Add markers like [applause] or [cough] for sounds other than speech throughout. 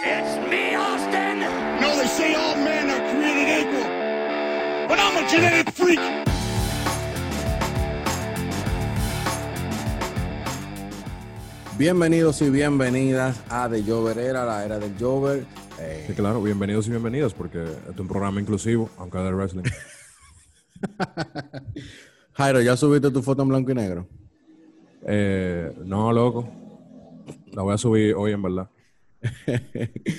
It's me, Austin! No, they say all men are created equal. But I'm a genetic freak. Bienvenidos y bienvenidas a The Jover Era, la era del Jover. Eh, Sí, claro, bienvenidos y bienvenidas, porque este es un programa inclusivo, aunque de wrestling. [laughs] Jairo, ¿ya subiste tu foto en blanco y negro? Eh, no, loco. La voy a subir hoy, en verdad.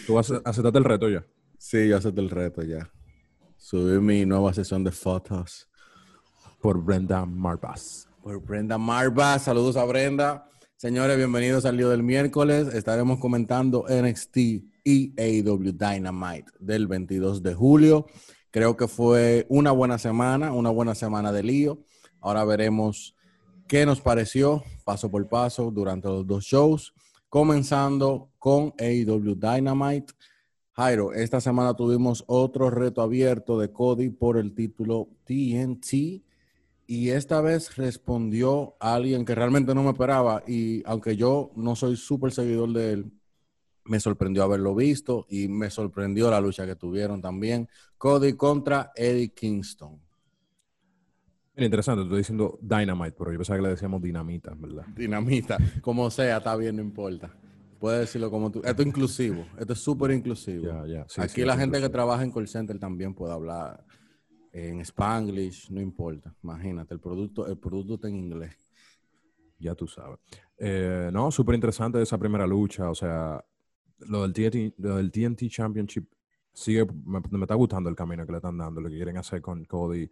¿Tú vas a aceptarte el reto ya? Sí, yo acepté el reto ya. Subí mi nueva sesión de fotos Por Brenda Marbas. por Brenda Marva. Saludos a Brenda. Señores, bienvenidos al lío del miércoles. Estaremos comentando NXT y AEW Dynamite del 22 de julio. Creo que fue una buena semana, una buena semana de lío. Ahora veremos qué nos pareció paso por paso durante los dos shows, comenzando con AEW Dynamite. Jairo, esta semana tuvimos otro reto abierto de Cody por el título TNT y esta vez respondió a alguien que realmente no me esperaba y aunque yo no soy súper seguidor de él, me sorprendió haberlo visto y me sorprendió la lucha que tuvieron también. Cody contra Eddie Kingston. Interesante, estoy diciendo Dynamite, pero yo pensaba que le decíamos dinamita, verdad. Dinamita, como sea, está bien, no importa. Puedes decirlo como tú. Esto es inclusivo, esto es súper inclusivo. Sí, Aquí sí, la gente que trabaja en call center también puede hablar en Spanglish, no importa. Imagínate, el producto, el producto está en inglés. Ya tú sabes. Eh, no, súper interesante esa primera lucha. O sea, lo del TNT, lo del TNT Championship sigue, me, me está gustando el camino que le están dando, lo que quieren hacer con Cody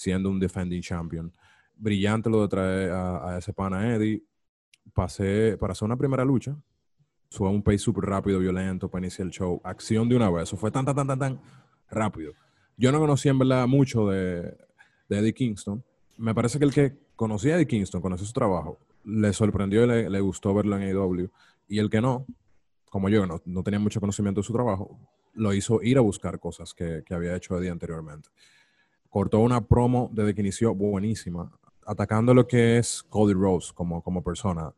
siendo un defending champion. Brillante lo de traer a, ese pana Eddie. Pasé para hacer una primera lucha. Fue un pace súper rápido, violento para iniciar el show. Acción de una vez. Eso fue tan, tan, tan, tan, rápido. Yo no conocía en verdad mucho de, Eddie Kingston. Me parece que el que conocía Eddie Kingston, conoció su trabajo, le sorprendió y le, le gustó verlo en AEW. Y el que no, como yo, no, no tenía mucho conocimiento de su trabajo, lo hizo ir a buscar cosas que, que había hecho Eddie anteriormente. Cortó una promo desde que inició buenísima, atacando lo que es Cody Rose como, como persona,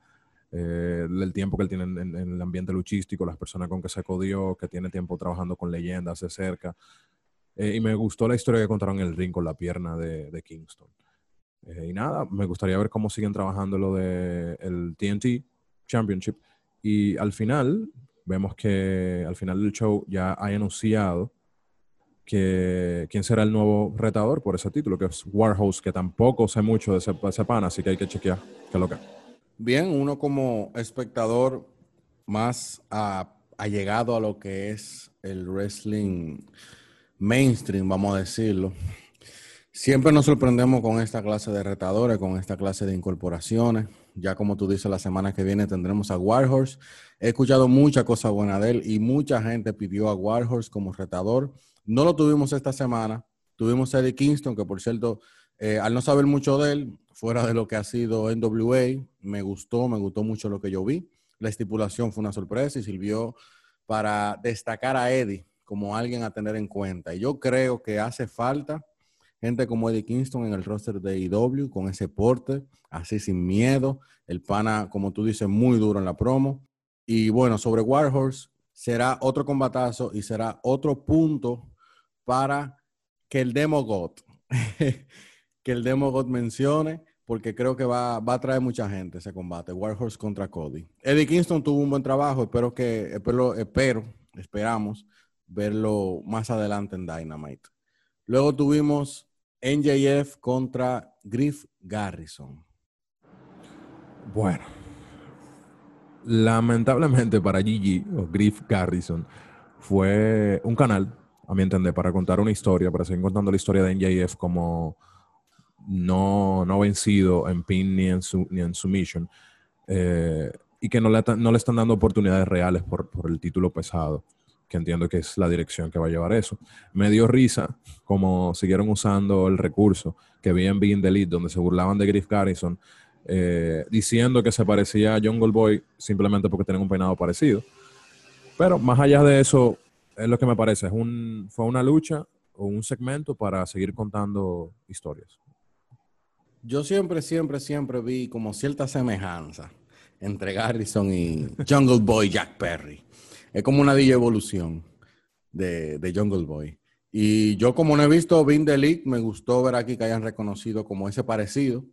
eh, el tiempo que él tiene en, en- el ambiente luchístico, las personas con que se codió, que tiene tiempo trabajando con leyendas de cerca. Eh, y me gustó la historia que contaron en el ring con la pierna de, de Kingston. Eh, y nada, me gustaría ver cómo siguen trabajando lo del el TNT Championship. Y al final, vemos que al final del show ya hay anunciado que quién será el nuevo retador por ese título, que es Warhouse, que tampoco sé mucho de ese, de ese pana, así que hay que chequear qué lo que. Bien, uno como espectador más allegado a lo que es el wrestling mainstream, vamos a decirlo. Siempre nos sorprendemos con esta clase de retadores, con esta clase de incorporaciones. Ya como tú dices, la semana que viene tendremos a Warhorse. He escuchado mucha cosa buena de él y mucha gente pidió a Warhorse como retador. No lo tuvimos esta semana. Tuvimos a Eddie Kingston, que por cierto, eh, al no saber mucho de él, fuera de lo que ha sido NWA, me gustó, me gustó mucho lo que yo vi. La estipulación fue una sorpresa y sirvió para destacar a Eddie como alguien a tener en cuenta. Y yo creo que hace falta gente como Eddie Kingston en el roster de IW, con ese porte, así sin miedo. El pana, como tú dices, muy duro en la promo. Y bueno, sobre Warhorse, será otro combatazo y será otro punto para que el Demo God, [laughs] que el Demo God mencione, porque creo que va, va a traer mucha gente ese combate, Warhorse contra Cody. Eddie Kingston tuvo un buen trabajo, espero que, espero, espero, esperamos verlo más adelante en Dynamite. Luego tuvimos NJF contra Griff Garrison. Bueno, lamentablemente para Gigi o Griff Garrison fue un canal, a mi entender, para contar una historia, para seguir contando la historia de NJF como no, no vencido en pin ni en, su, ni en submission, eh, y que no le, no le están dando oportunidades reales por, por el título pesado, que entiendo que es la dirección que va a llevar eso. Me dio risa como siguieron usando el recurso que vi en Being the Lead, donde se burlaban de Griff Garrison, eh, diciendo que se parecía a Jungle Boy simplemente porque tienen un peinado parecido. Pero más allá de eso, es lo que me parece, es un, fue una lucha o un segmento para seguir contando historias. Yo siempre, siempre, siempre vi como cierta semejanza entre Garrison y Jungle Boy Jack Perry. Es como una DJ evolución de, de Jungle Boy. Y yo como no he visto Vin the League, me gustó ver aquí que hayan reconocido como ese parecido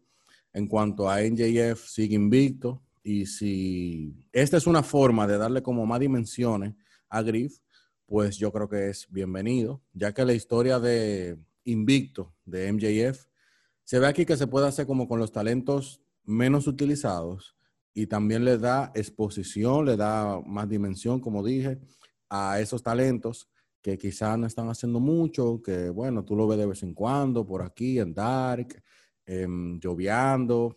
en cuanto a NJF sigue invicto. Y si esta es una forma de darle como más dimensiones a Griff, pues yo creo que es bienvenido, ya que la historia de invicto de MJF se ve aquí que se puede hacer como con los talentos menos utilizados y también le da exposición, le da más dimensión, como dije, a esos talentos que quizás no están haciendo mucho, que bueno, tú lo ves de vez en cuando por aquí en Dark, eh, lloviando,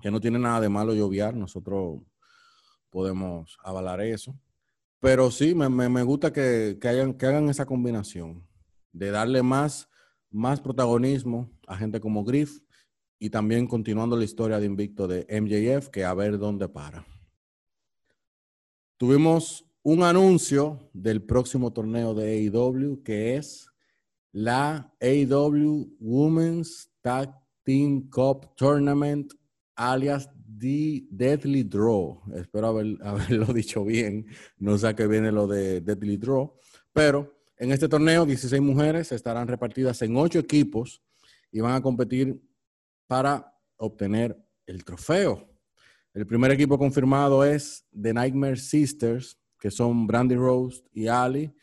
que no tiene nada de malo lloviar, nosotros podemos avalar eso. Pero sí, me, gusta que hagan esa combinación de darle más, más protagonismo a gente como Griff y también continuando la historia de Invicto de MJF, que a ver dónde para. Tuvimos un anuncio del próximo torneo de AEW, que es la AEW Women's Tag Team Cup Tournament, alias The Deadly Draw. Espero haber, [laughs] haberlo dicho bien. No sé qué viene lo de Deadly Draw. Pero en este torneo, 16 mujeres estarán repartidas en 8 equipos y van a competir para obtener el trofeo. El primer equipo confirmado es The Nightmare Sisters, que son Brandy Rose y Ali,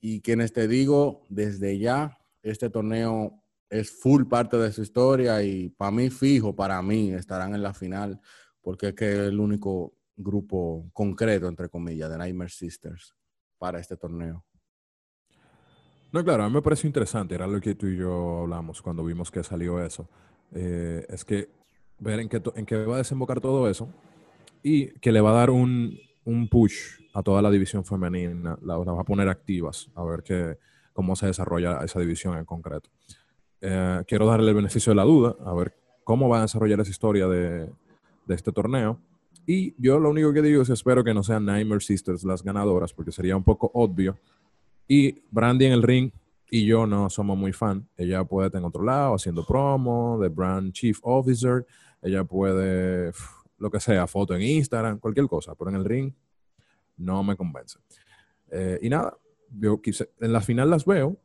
y quienes te digo desde ya, este torneo es full parte de su historia y para mí fijo, para mí estarán en la final, porque es que es el único grupo concreto, entre comillas, de Nightmare Sisters para este torneo. No, claro, a mí me pareció interesante, era lo que tú y yo hablamos cuando vimos que salió eso. Eh, es que ver en qué, en qué va a desembocar todo eso y que le va a dar un, un push a toda la división femenina, la, la, va a poner activas, a ver qué, cómo se desarrolla esa división en concreto. Eh, quiero darle el beneficio de la duda, a ver cómo va a desarrollar esa historia de, de este torneo. Y yo lo único que digo es espero que no sean Nightmare Sisters las ganadoras, porque sería un poco obvio. Y Brandy en el ring y yo no somos muy fan. Ella puede estar en otro lado haciendo promo, de Brand Chief Officer. Ella puede, lo que sea, foto en Instagram, cualquier cosa, pero en el ring no me convence. Eh, y nada, yo quise, en la final las veo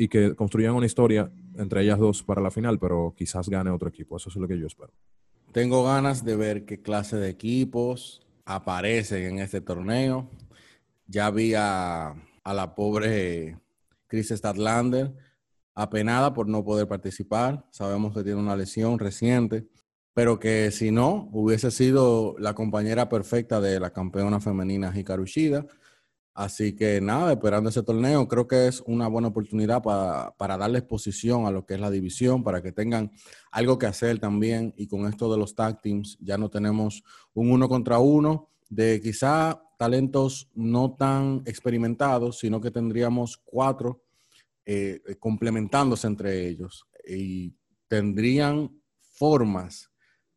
y que construyan una historia entre ellas dos para la final, pero quizás gane otro equipo. Eso es lo que yo espero. Tengo ganas de ver qué clase de equipos aparecen en este torneo. Ya vi a, a la pobre Chris Statlander, apenada por no poder participar. Sabemos que tiene una lesión reciente, pero que si no, hubiese sido la compañera perfecta de la campeona femenina Hikaru Shida. Así que nada, esperando ese torneo, creo que es una buena oportunidad para, para darle exposición a lo que es la división, para que tengan algo que hacer también. Y con esto de los tag teams, ya no tenemos un uno contra uno de quizá talentos no tan experimentados, sino que tendríamos cuatro eh, complementándose entre ellos y tendrían formas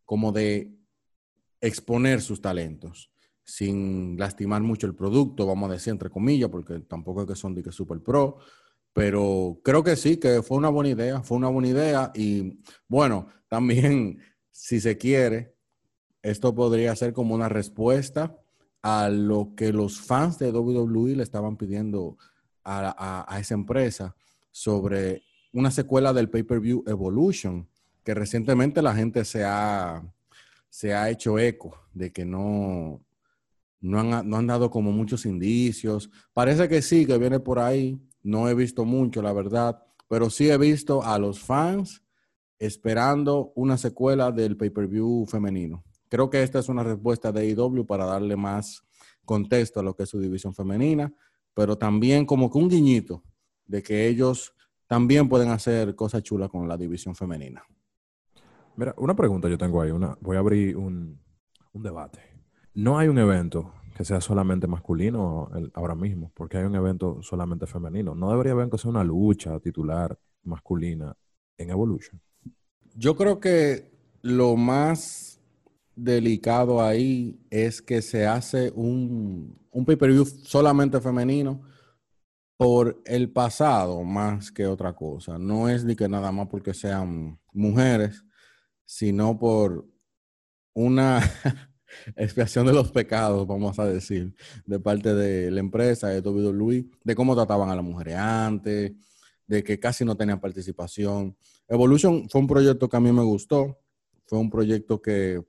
como de exponer sus talentos sin lastimar mucho el producto, vamos a decir entre comillas, porque tampoco es que son de que super pro, pero creo que sí, que fue una buena idea, fue una buena idea y bueno, [laughs] también si se quiere, esto podría ser como una respuesta a lo que los fans de WWE le estaban pidiendo a, a, esa empresa sobre una secuela del pay-per-view Evolution, que recientemente la gente se ha, se ha hecho eco de que no, no han, no han dado como muchos indicios. Parece que sí, que viene por ahí. No he visto mucho, la verdad, pero sí he visto a los fans esperando una secuela del pay-per-view femenino. Creo que esta es una respuesta de IW para darle más contexto a lo que es su división femenina, pero también como que un guiñito de que ellos también pueden hacer cosas chulas con la división femenina. Mira, una pregunta yo tengo ahí, una, voy a abrir un, un debate. No hay un evento que sea solamente masculino ahora mismo, porque hay un evento solamente femenino. No debería haber que sea una lucha titular masculina en Evolution. Yo creo que lo más delicado ahí es que se hace un, un pay-per-view solamente femenino por el pasado más que otra cosa. No es ni que nada más porque sean mujeres, sino por una, [laughs] expiación de los pecados, vamos a decir, de parte de la empresa de WWE, de cómo trataban a las mujeres antes, de que casi no tenían participación. Evolution fue un proyecto que a mí me gustó, fue un proyecto que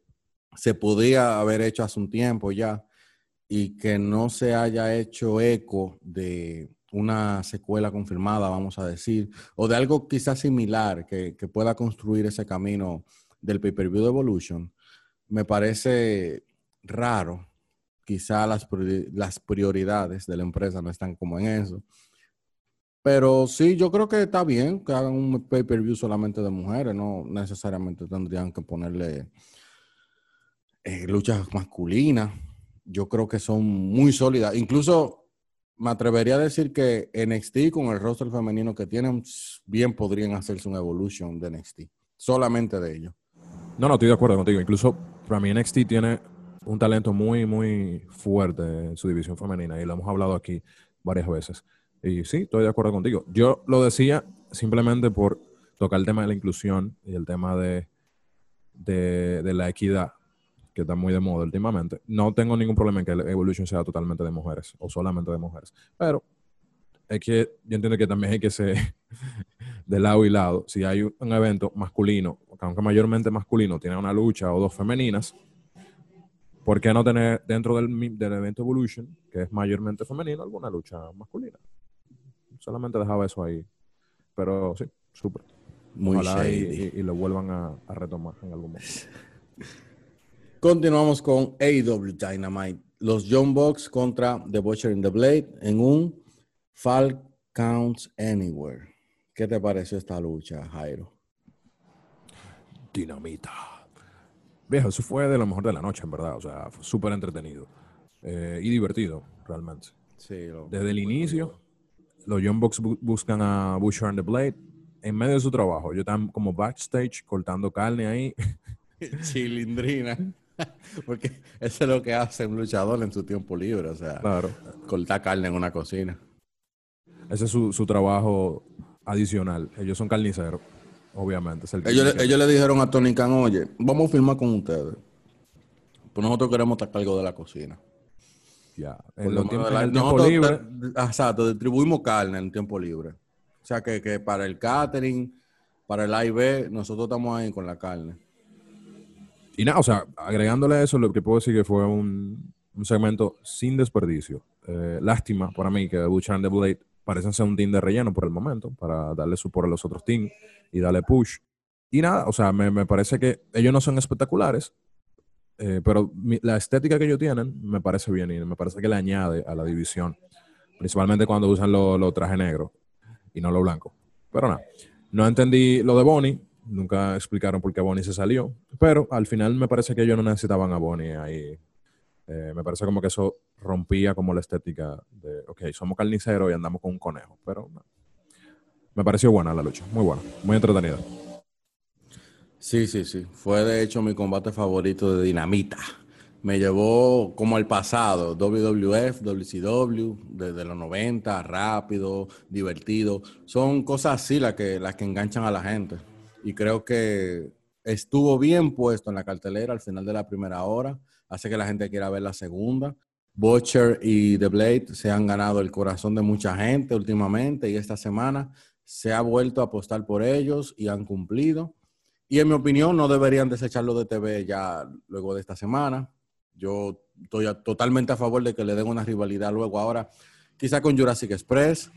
se podía haber hecho hace un tiempo ya y que no se haya hecho eco de una secuela confirmada, vamos a decir, o de algo quizás similar que, que pueda construir ese camino del pay-per-view de Evolution, me parece raro. Quizá las, las prioridades de la empresa no están como en eso. Pero sí, yo creo que está bien que hagan un pay-per-view solamente de mujeres, no necesariamente tendrían que ponerle eh, luchas masculinas. Yo creo que son muy sólidas. Incluso me atrevería a decir que NXT con el roster femenino que tienen, bien podrían hacerse un evolution de NXT, solamente de ellos. No, no, estoy de acuerdo contigo. Incluso para mí NXT tiene un talento muy, muy fuerte en su división femenina y lo hemos hablado aquí varias veces. Y sí, estoy de acuerdo contigo. Yo lo decía simplemente por tocar el tema de la inclusión y el tema de, de, la equidad, que está muy de moda últimamente. No tengo ningún problema en que Evolution sea totalmente de mujeres o solamente de mujeres. Pero es que yo entiendo que también hay que ser de lado y lado. Si hay un evento masculino, aunque mayormente masculino, tiene una lucha o dos femeninas, ¿por qué no tener dentro del, del evento Evolution, que es mayormente femenino, alguna lucha masculina? Solamente dejaba eso ahí. Pero sí, súper. Muy Ojalá y, y, lo vuelvan a, a, retomar en algún momento. [laughs] Continuamos con AEW Dynamite. Los John Box contra The Butcher in the Blade en un Fall Counts Anywhere. ¿Qué te pareció esta lucha, Jairo? Dinamita. Viejo, eso fue de lo mejor de la noche, en verdad. O sea, fue súper entretenido eh, y divertido, realmente. Sí, Desde el inicio, los Young Bucks buscan a Butcher and the Blade en medio de su trabajo. Yo están como backstage cortando carne ahí. [laughs] Chilindrina. [laughs] Porque eso es lo que hace un luchador en su tiempo libre. O sea, claro. cortar carne en una cocina. Ese es su, su trabajo adicional. Ellos son carniceros, obviamente. ellos, ellos le dijeron a Tony Khan, oye, vamos a firmar con ustedes. Pues nosotros queremos estar a cargo de la cocina. Ya. En, los tiempos, el tiempo libre. Exacto, distribuimos carne en tiempo libre. O sea que, que para el catering, para el AIB, nosotros estamos ahí con la carne. Y nada, o sea, agregándole eso, lo que puedo decir que fue un, un segmento sin desperdicio. Eh, lástima para mí que Butcher and the Blade parecen ser un team de relleno por el momento, para darle support a los otros teams y darle push. Y nada, o sea, me, me parece que ellos no son espectaculares, eh, pero la estética que ellos tienen me parece bien y me parece que le añade a la división, principalmente cuando usan los lo trajes negros y no lo blanco. Pero nada, no entendí lo de Bonnie, nunca explicaron por qué Bonnie se salió, pero al final me parece que ellos no necesitaban a Bonnie ahí eh, me parece como que eso rompía como la estética de, ok, somos carniceros y andamos con un conejo, pero me pareció buena la lucha, muy buena, muy entretenida. Sí, sí, sí, fue de hecho mi combate favorito de Dinamita. Me llevó como al pasado, WWF, WCW, desde los 90, rápido, divertido. Son cosas así las que, las que enganchan a la gente. Y creo que estuvo bien puesto en la cartelera al final de la primera hora hace que la gente quiera ver la segunda. Butcher y The Blade se han ganado el corazón de mucha gente últimamente y esta semana se ha vuelto a apostar por ellos y han cumplido. Y en mi opinión no deberían desecharlo de TV ya luego de esta semana. Yo estoy totalmente a favor de que le den una rivalidad luego ahora, quizá con Jurassic Express,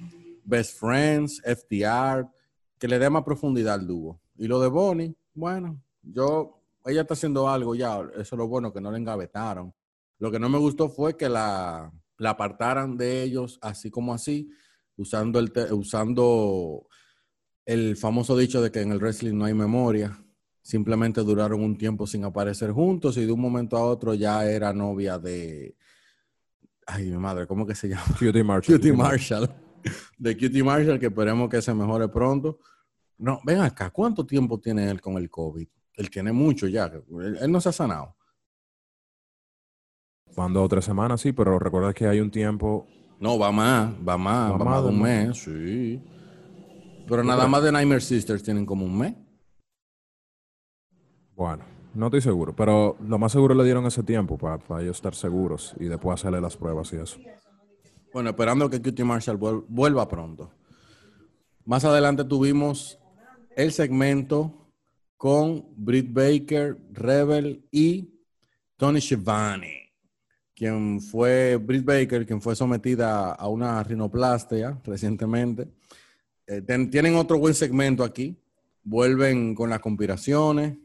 Best Friends, FTR, que le dé más profundidad al dúo. Y lo de Bonnie, bueno, yo ella está haciendo algo ya, eso es lo bueno, que no la engavetaron. Lo que no me gustó fue que la, la apartaran de ellos así como así, usando el, usando el famoso dicho de que en el wrestling no hay memoria. Simplemente duraron un tiempo sin aparecer juntos y de un momento a otro ya era novia de... Ay, mi madre, ¿cómo que se llama? [laughs] Cutie Marshall. Cutie Marshall. De Cutie Marshall, que esperemos que se mejore pronto. No, ven acá, ¿cuánto tiempo tiene él con el COVID? Él tiene mucho ya. Él, no se ha sanado. Cuando otra semana sí, pero recuerda que hay un tiempo. No, va más, va más, va, más de un mes, sí. Pero nada más de Nightmare Sisters tienen como un mes. Bueno, no estoy seguro, pero lo más seguro le dieron ese tiempo para ellos estar seguros y después hacerle las pruebas y eso. Bueno, esperando que QT Marshall vuel- vuelva pronto. Más adelante tuvimos el segmento con Britt Baker, Rebel y Tony Schiavone, quien fue Britt Baker, quien fue sometida a una rinoplastia recientemente. Eh, tienen otro buen segmento aquí. Vuelven con las conspiraciones.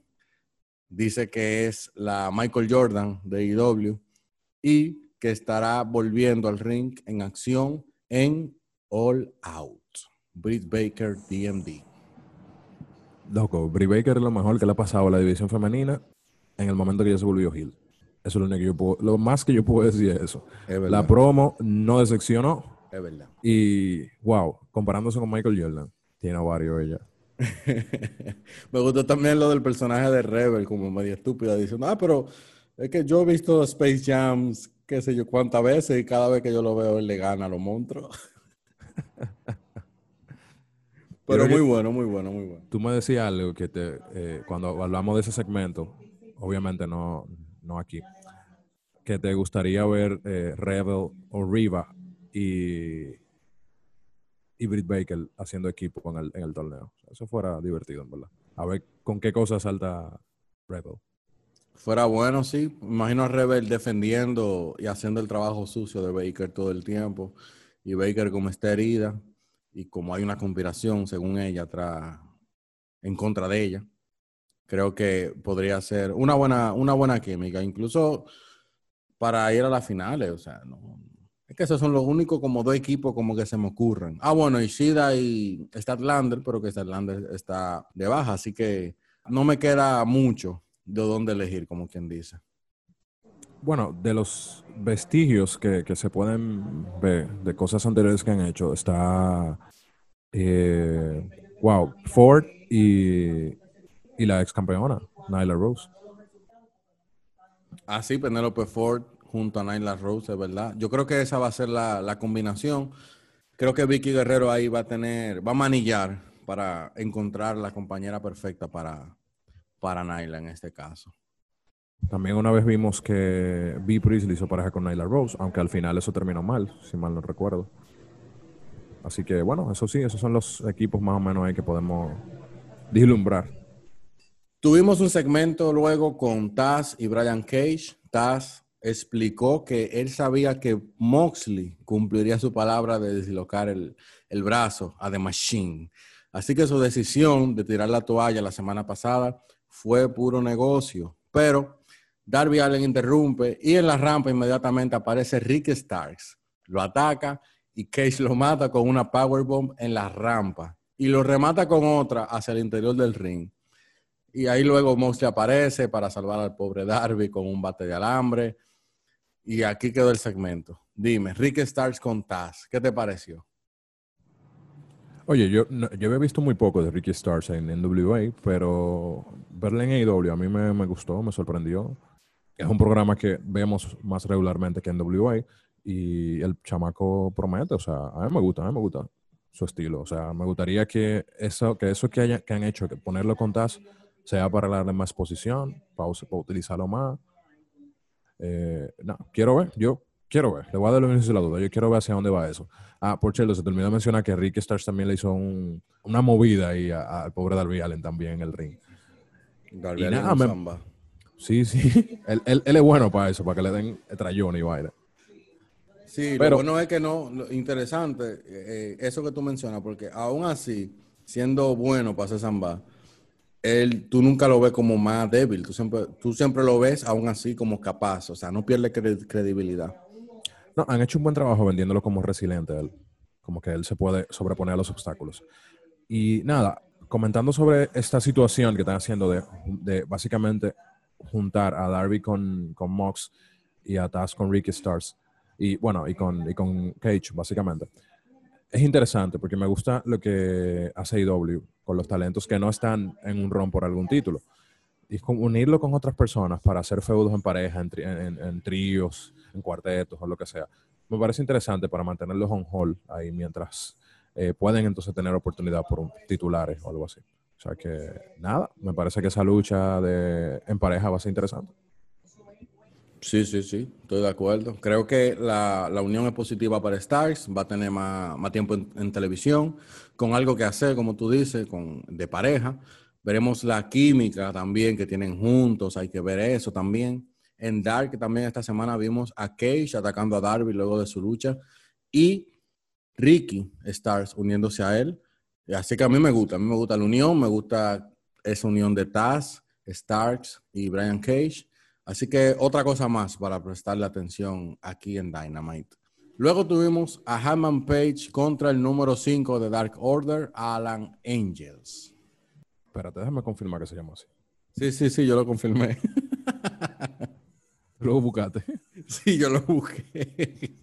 Dice que es la Michael Jordan de IW y que estará volviendo al ring en acción en All Out. Britt Baker, DMD. Loco, Brie Baker es lo mejor que le ha pasado a la división femenina en el momento que ella se volvió heel. Eso es lo único que yo puedo, lo más que yo puedo decir es eso. Es. La promo no decepcionó Es verdad. y, wow, comparándose con Michael Jordan, tiene varios ella. [laughs] Me gustó también lo del personaje de Rebel, como medio estúpida, diciendo, ah, pero es que yo he visto Space Jams, qué sé yo cuántas veces, y cada vez que yo lo veo, él le gana a los monstruos. [laughs] pero muy bueno, muy bueno, muy bueno. Tú me decías algo que te, eh, cuando hablamos de ese segmento, obviamente no, no aquí, que te gustaría ver eh, Rebel o Riva y, y Britt Baker haciendo equipo en el, en el torneo. Eso fuera divertido, en verdad. A ver con qué cosas salta Rebel. Fuera bueno, sí. Imagino a Rebel defendiendo y haciendo el trabajo sucio de Baker todo el tiempo. Y Baker como está herida y como hay una conspiración, según ella, en contra de ella, creo que podría ser una buena, una buena química. Incluso para ir a las finales, o sea, no. Es que esos son los únicos como dos equipos como que se me ocurren. Ah, bueno, Ishida y Statlander, pero que Statlander está de baja, así que no me queda mucho de dónde elegir, como quien dice. Bueno, de los vestigios que, que se pueden ver de cosas anteriores que han hecho, está, eh, wow, Ford y, y la ex campeona, Nyla Rose. Ah, sí, Penelope Ford junto a Nyla Rose, es verdad. Yo creo que esa va a ser la, la combinación. Creo que Vicky Guerrero ahí va a tener, va a manillar para encontrar la compañera perfecta para, para Nyla en este caso. También una vez vimos que B. Priestley hizo pareja con Nyla Rose, aunque al final eso terminó mal, si mal no recuerdo. Así que bueno, eso sí, esos son los equipos más o menos ahí que podemos vislumbrar. Tuvimos un segmento luego con Taz y Brian Cage. Taz explicó que él sabía que Moxley cumpliría su palabra de dislocar el, el brazo a The Machine. Así que su decisión de tirar la toalla la semana pasada fue puro negocio. Pero Darby Allen interrumpe y en la rampa inmediatamente aparece Rick Starks. Lo ataca y Cage lo mata con una powerbomb en la rampa y lo remata con otra hacia el interior del ring. Y ahí luego Moxley aparece para salvar al pobre Darby con un bate de alambre. Y aquí quedó el segmento. Dime, Rick Starks con Taz, ¿qué te pareció? Oye, yo, yo había visto muy poco de Ricky Stars en NWA, pero verla en AEW a mí me, me gustó, me sorprendió. Es un programa que vemos más regularmente que en NWA y el chamaco promete, o sea, a mí me gusta, a mí me gusta su estilo. O sea, me gustaría que eso que, eso que, haya- que han hecho, que ponerlo con Taz, sea para darle más posición, para, para utilizarlo más. Eh, no, quiero ver, yo quiero ver, le voy a dar beneficio de la duda, yo quiero ver hacia dónde va eso. Ah, por cierto, se terminó de mencionar que Rick Stars también le hizo un- una movida ahí al pobre Darby Allen también en el ring. Darby Y Allin nada, en me- samba. Sí, sí, [laughs] él, él- él es bueno para eso, para que le den trayón y vaina. Sí, Pero- lo bueno es que no, lo interesante, eh, eso que tú mencionas, porque aún así, siendo bueno para hacer samba, él, tú nunca lo ves como más débil, tú siempre, tú siempre lo ves aún así como capaz, o sea, no pierde cre- credibilidad. No, han hecho un buen trabajo vendiéndolo como resiliente él. Como que él se puede sobreponer a los obstáculos. Y nada, comentando sobre esta situación que están haciendo de, de básicamente juntar a Darby con, con Mox y a Taz con Ricky Stars. Y bueno, y con, y con Cage, básicamente. Es interesante porque me gusta lo que hace IW con los talentos que no están en un ron por algún título. Y unirlo con otras personas para hacer feudos en pareja, en, tri- en- tríos, en cuartetos o lo que sea. Me parece interesante para mantenerlos on hold ahí mientras eh, pueden entonces tener oportunidad por titulares o algo así. Sea que, nada, me parece que esa lucha de, en pareja va a ser interesante. Sí, sí, sí, estoy de acuerdo. Creo que la, unión es positiva para Stars, va a tener más, tiempo en, televisión, con algo que hacer, como tú dices, con, de pareja. Veremos la química también que tienen juntos, hay que ver eso también. En Dark también esta semana vimos a Cage atacando a Darby luego de su lucha y Ricky Stars uniéndose a él. Así que a mí me gusta, a mí me gusta la unión, me gusta esa unión de Taz, Starks y Brian Cage. Así que otra cosa más para prestarle atención aquí en Dynamite. Luego tuvimos a Hammond Page contra el número 5 de Dark Order, Alan Angels. Espérate, déjame confirmar que se llama así. Sí, sí, sí, yo lo confirmé. [laughs] Luego buscaste. Sí, yo lo busqué.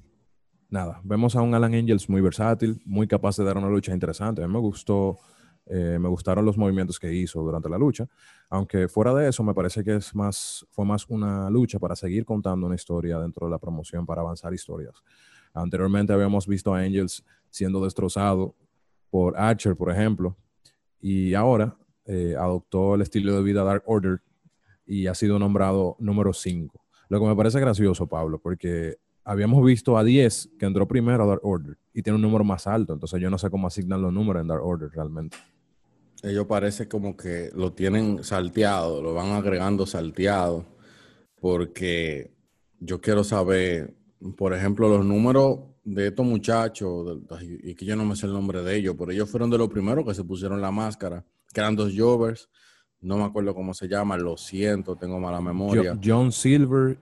Nada, vemos a un Alan Angels muy versátil, muy capaz de dar una lucha interesante. A mí me gustó eh, me gustaron los movimientos que hizo durante la lucha, aunque fuera de eso me parece que es más, fue más una lucha para seguir contando una historia dentro de la promoción, para avanzar historias. Anteriormente habíamos visto a Angels siendo destrozado por Archer, por ejemplo, y ahora eh, adoptó el estilo de vida Dark Order y ha sido nombrado número 5. Lo que me parece gracioso, Pablo, porque habíamos visto a 10 que entró primero a Dark Order y tiene un número más alto, entonces yo no sé cómo asignan los números en Dark Order realmente. Ellos parece como que lo tienen salteado, lo van agregando salteado, porque yo quiero saber, por ejemplo, los números de estos muchachos, y que yo no me sé el nombre de ellos, pero ellos fueron de los primeros que se pusieron la máscara, que eran dos Jovers, no me acuerdo cómo se llama, lo siento, tengo mala memoria. John Silver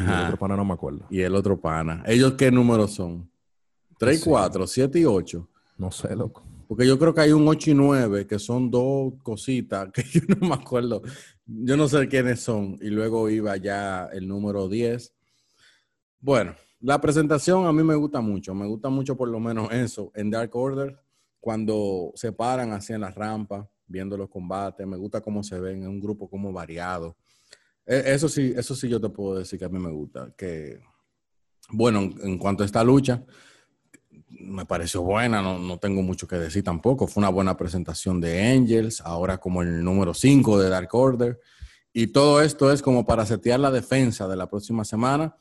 y el otro pana no me acuerdo. Y el otro pana. ¿Ellos qué números son? ¿3 y 4, 7 y 8? No sé, loco. Porque yo creo que hay un 8 y 9 que son dos cositas que [laughs] yo no me acuerdo. Yo no sé quiénes son. Y luego iba ya el número 10. Bueno, la presentación a mí me gusta mucho. Me gusta mucho por lo menos eso. En Dark Order, cuando se paran así en la rampa, viendo los combates, me gusta cómo se ven. en un grupo como variado. E, eso sí, eso sí yo te puedo decir que a mí me gusta. Que, bueno, en cuanto a esta lucha, me pareció buena, no, tengo mucho que decir tampoco. Fue una buena presentación de Angels, ahora como el número 5 de Dark Order. Y todo esto es como para setear la defensa de la próxima semana.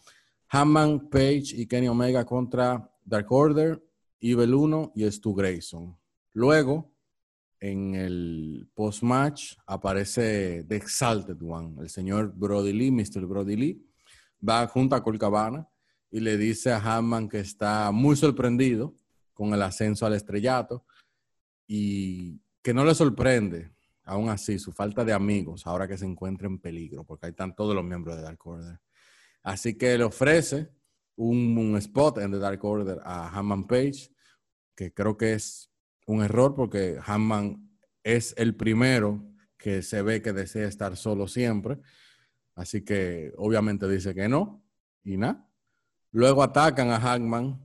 Hammond, Page y Kenny Omega contra Dark Order, Evil 1 y Stu Grayson. Luego, en el post-match, aparece The Exalted One, el señor Brody Lee, Mr. Brody Lee. Va junto a Colcabana y le dice a Hammond que está muy sorprendido con el ascenso al estrellato y que no le sorprende, aún así, su falta de amigos ahora que se encuentra en peligro, porque ahí están todos los miembros de Dark Order. Así que le ofrece un, spot en The Dark Order a Hammond Page, que creo que es un error porque Hammond es el primero que se ve que desea estar solo siempre. Así que obviamente dice que no y nada. Luego atacan a Hangman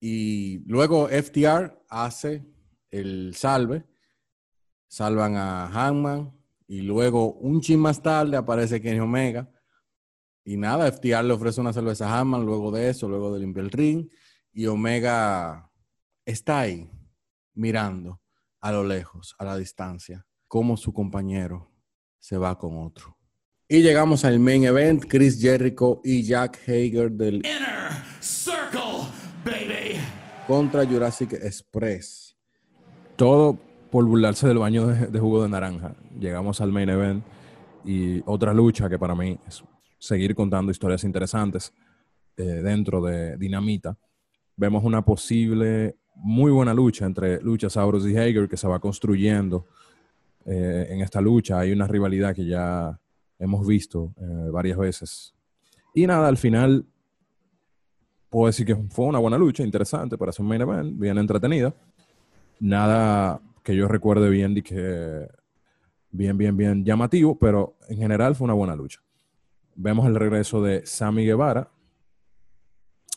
y luego FTR hace el salve, salvan a Hangman y luego un chin más tarde aparece Kenny Omega y nada, FTR le ofrece una cerveza a Hangman luego de eso, luego de limpiar el ring y Omega está ahí mirando a lo lejos, a la distancia, como su compañero se va con otro. Y llegamos al main event, Chris Jericho y Jack Hager del Inner Circle, baby. Contra Jurassic Express. Todo por burlarse del baño de, jugo de naranja. Llegamos al main event y otra lucha que para mí es seguir contando historias interesantes eh, dentro de Dinamita. Vemos una posible muy buena lucha entre Luchasaurus y Hager que se va construyendo eh, en esta lucha. Hay una rivalidad que ya hemos visto eh, varias veces. Y nada, al final puedo decir que fue una buena lucha, interesante para hacer un main event, bien entretenida. Nada que yo recuerde bien que bien, bien, bien llamativo, pero en general fue una buena lucha. Vemos el regreso de Sammy Guevara.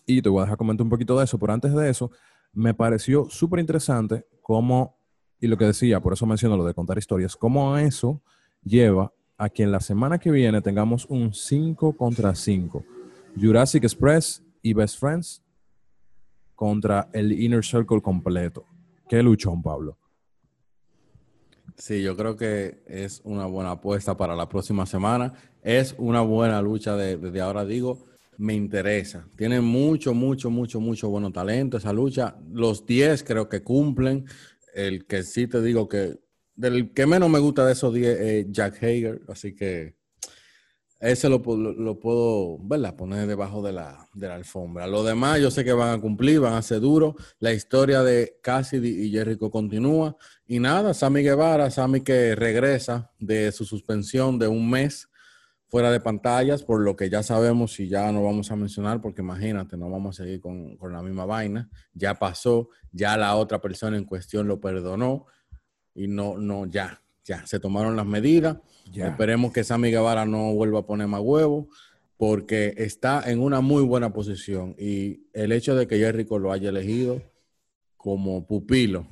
Y te voy a dejar comentar un poquito de eso, pero antes de eso, me pareció súper interesante cómo, y lo que decía, por eso menciono lo de contar historias, cómo eso lleva a que en la semana que viene tengamos un 5 contra 5. Jurassic Express y Best Friends contra el Inner Circle completo. Qué luchón, Pablo. Sí, yo creo que es una buena apuesta para la próxima semana. Es una buena lucha de- desde ahora, digo, me interesa. Tiene mucho, mucho, mucho, mucho bueno talento esa lucha. Los 10 creo que cumplen. El que sí te digo que del que menos me gusta de esos 10 es Jack Hager, así que ese lo, lo- puedo, ¿verdad? Poner debajo de la, de la alfombra. Lo demás yo sé que van a cumplir, van a ser duros. La historia de Cassidy y Jericho continúa. Y nada, Sammy Guevara, Sammy que regresa de su suspensión de un mes fuera de pantallas, por lo que ya sabemos y ya no vamos a mencionar, porque imagínate, no vamos a seguir con, con la misma vaina. Ya pasó, ya la otra persona en cuestión lo perdonó y no, no, ya, ya, se tomaron las medidas. Ya. Esperemos que Sammy Guevara no vuelva a poner más huevo, porque está en una muy buena posición y el hecho de que Jericho lo haya elegido como pupilo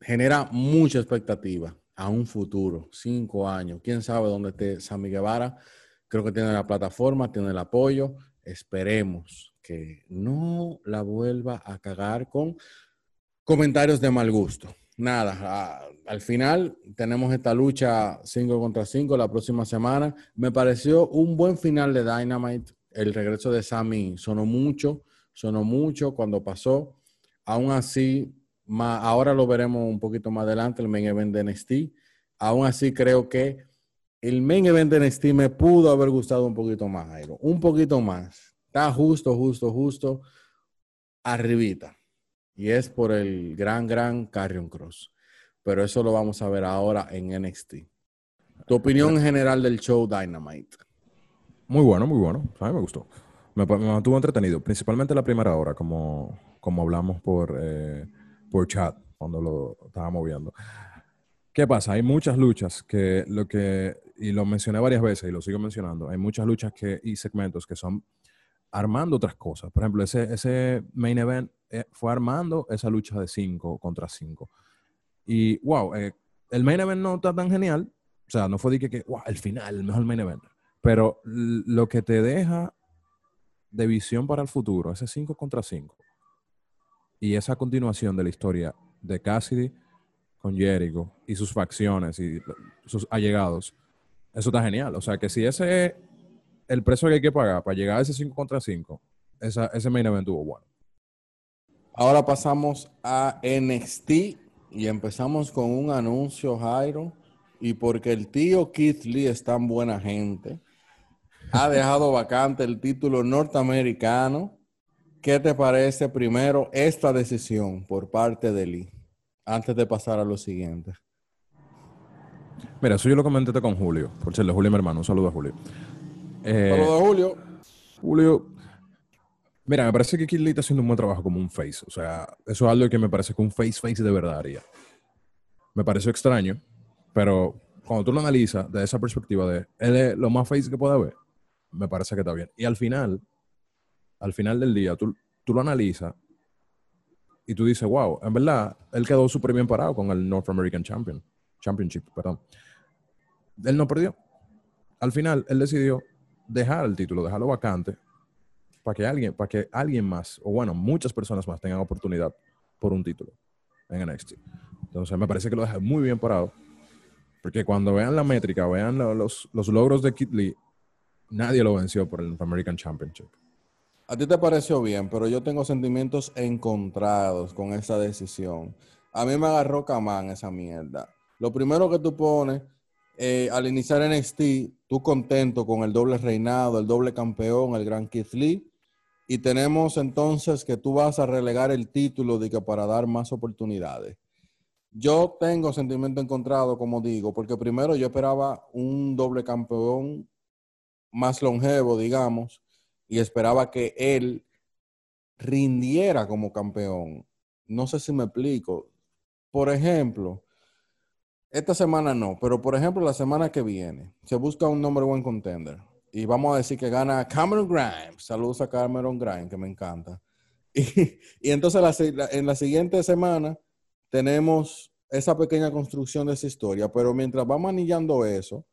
genera mucha expectativa a un futuro, cinco años. Quién sabe dónde esté Sammy Guevara. Creo que tiene la plataforma, tiene el apoyo. Esperemos que no la vuelva a cagar con comentarios de mal gusto. Nada, a- al final tenemos esta lucha 5 contra 5 la próxima semana. Me pareció un buen final de Dynamite. El regreso de Sammy sonó mucho, sonó mucho cuando pasó. Aún así, ma- ahora lo veremos un poquito más adelante, el main event de NXT. Aún así, creo que el main event de NXT me pudo haber gustado un poquito más, Jairo. Un poquito más. Está justo, justo, justo arribita. Y es por el gran, gran Carrion Cross. Pero eso lo vamos a ver ahora en NXT. Tu opinión general del show Dynamite. Muy bueno, muy bueno. A mí me gustó. Me, me mantuvo entretenido, principalmente la primera hora, como, como hablamos por, eh, por chat cuando lo estábamos viendo. ¿Qué pasa? Hay muchas luchas que lo que, y lo mencioné varias veces y lo sigo mencionando, hay muchas luchas que, y segmentos que son armando otras cosas. Por ejemplo, ese, ese main event eh, fue armando esa lucha de 5 contra 5. Y wow, eh, el main event no está tan genial. O sea, no fue de que, que, wow, el final, el mejor main event. Pero lo que te deja de visión para el futuro, ese 5 contra 5, y esa continuación de la historia de Cassidy con Jericho y sus facciones y sus allegados, eso está genial. O sea, que si ese es el precio que hay que pagar para llegar a ese 5 contra 5, esa, ese main event tuvo bueno. Ahora pasamos a NXT y empezamos con un anuncio, Jairo. Y porque el tío Keith Lee es tan buena gente, ha dejado vacante el título norteamericano. ¿Qué te parece primero esta decisión por parte de Lee? Antes de pasar a lo siguiente. Mira, eso yo lo comenté con Julio. Por cierto, Julio, mi hermano. Un saludo a Julio. Eh, Saludos, Julio. Julio, mira, me parece que Kid Lee está haciendo un buen trabajo como un face. O sea, eso es algo que me parece que un face face de verdad haría. Me pareció extraño, pero cuando tú lo analizas desde esa perspectiva de él es lo más face que puede haber, me parece que está bien. Y al final, al final del día, tú, tú lo analizas y tú dices, wow, en verdad, él quedó súper bien parado con el North American Champion, Championship, perdón. Él no perdió. Al final, él decidió dejar el título, dejarlo vacante, para que alguien, para que alguien más, o bueno, muchas personas más tengan oportunidad por un título en NXT. Entonces, me parece que lo deja muy bien parado, porque cuando vean la métrica, vean lo- los, los logros de Kid Lee, nadie lo venció por el North American Championship. A ti te pareció bien, pero yo tengo sentimientos encontrados con esa decisión. A mí me agarró camán esa mierda. Lo primero que tú pones eh, al iniciar NXT, tú contento con el doble reinado, el doble campeón, el gran Keith Lee, y tenemos entonces que tú vas a relegar el título de que para dar más oportunidades. Yo tengo sentimiento encontrado, como digo, porque primero yo esperaba un doble campeón más longevo, digamos, y esperaba que él rindiera como campeón. No sé si me explico. Por ejemplo, esta semana no, pero por ejemplo la semana que viene se busca un number one contender y vamos a decir que gana Cameron Grimes. Saludos a Cameron Grimes, que me encanta. [laughs] Y, y entonces en la siguiente semana tenemos esa pequeña construcción de esa historia, pero mientras vamos anillando eso,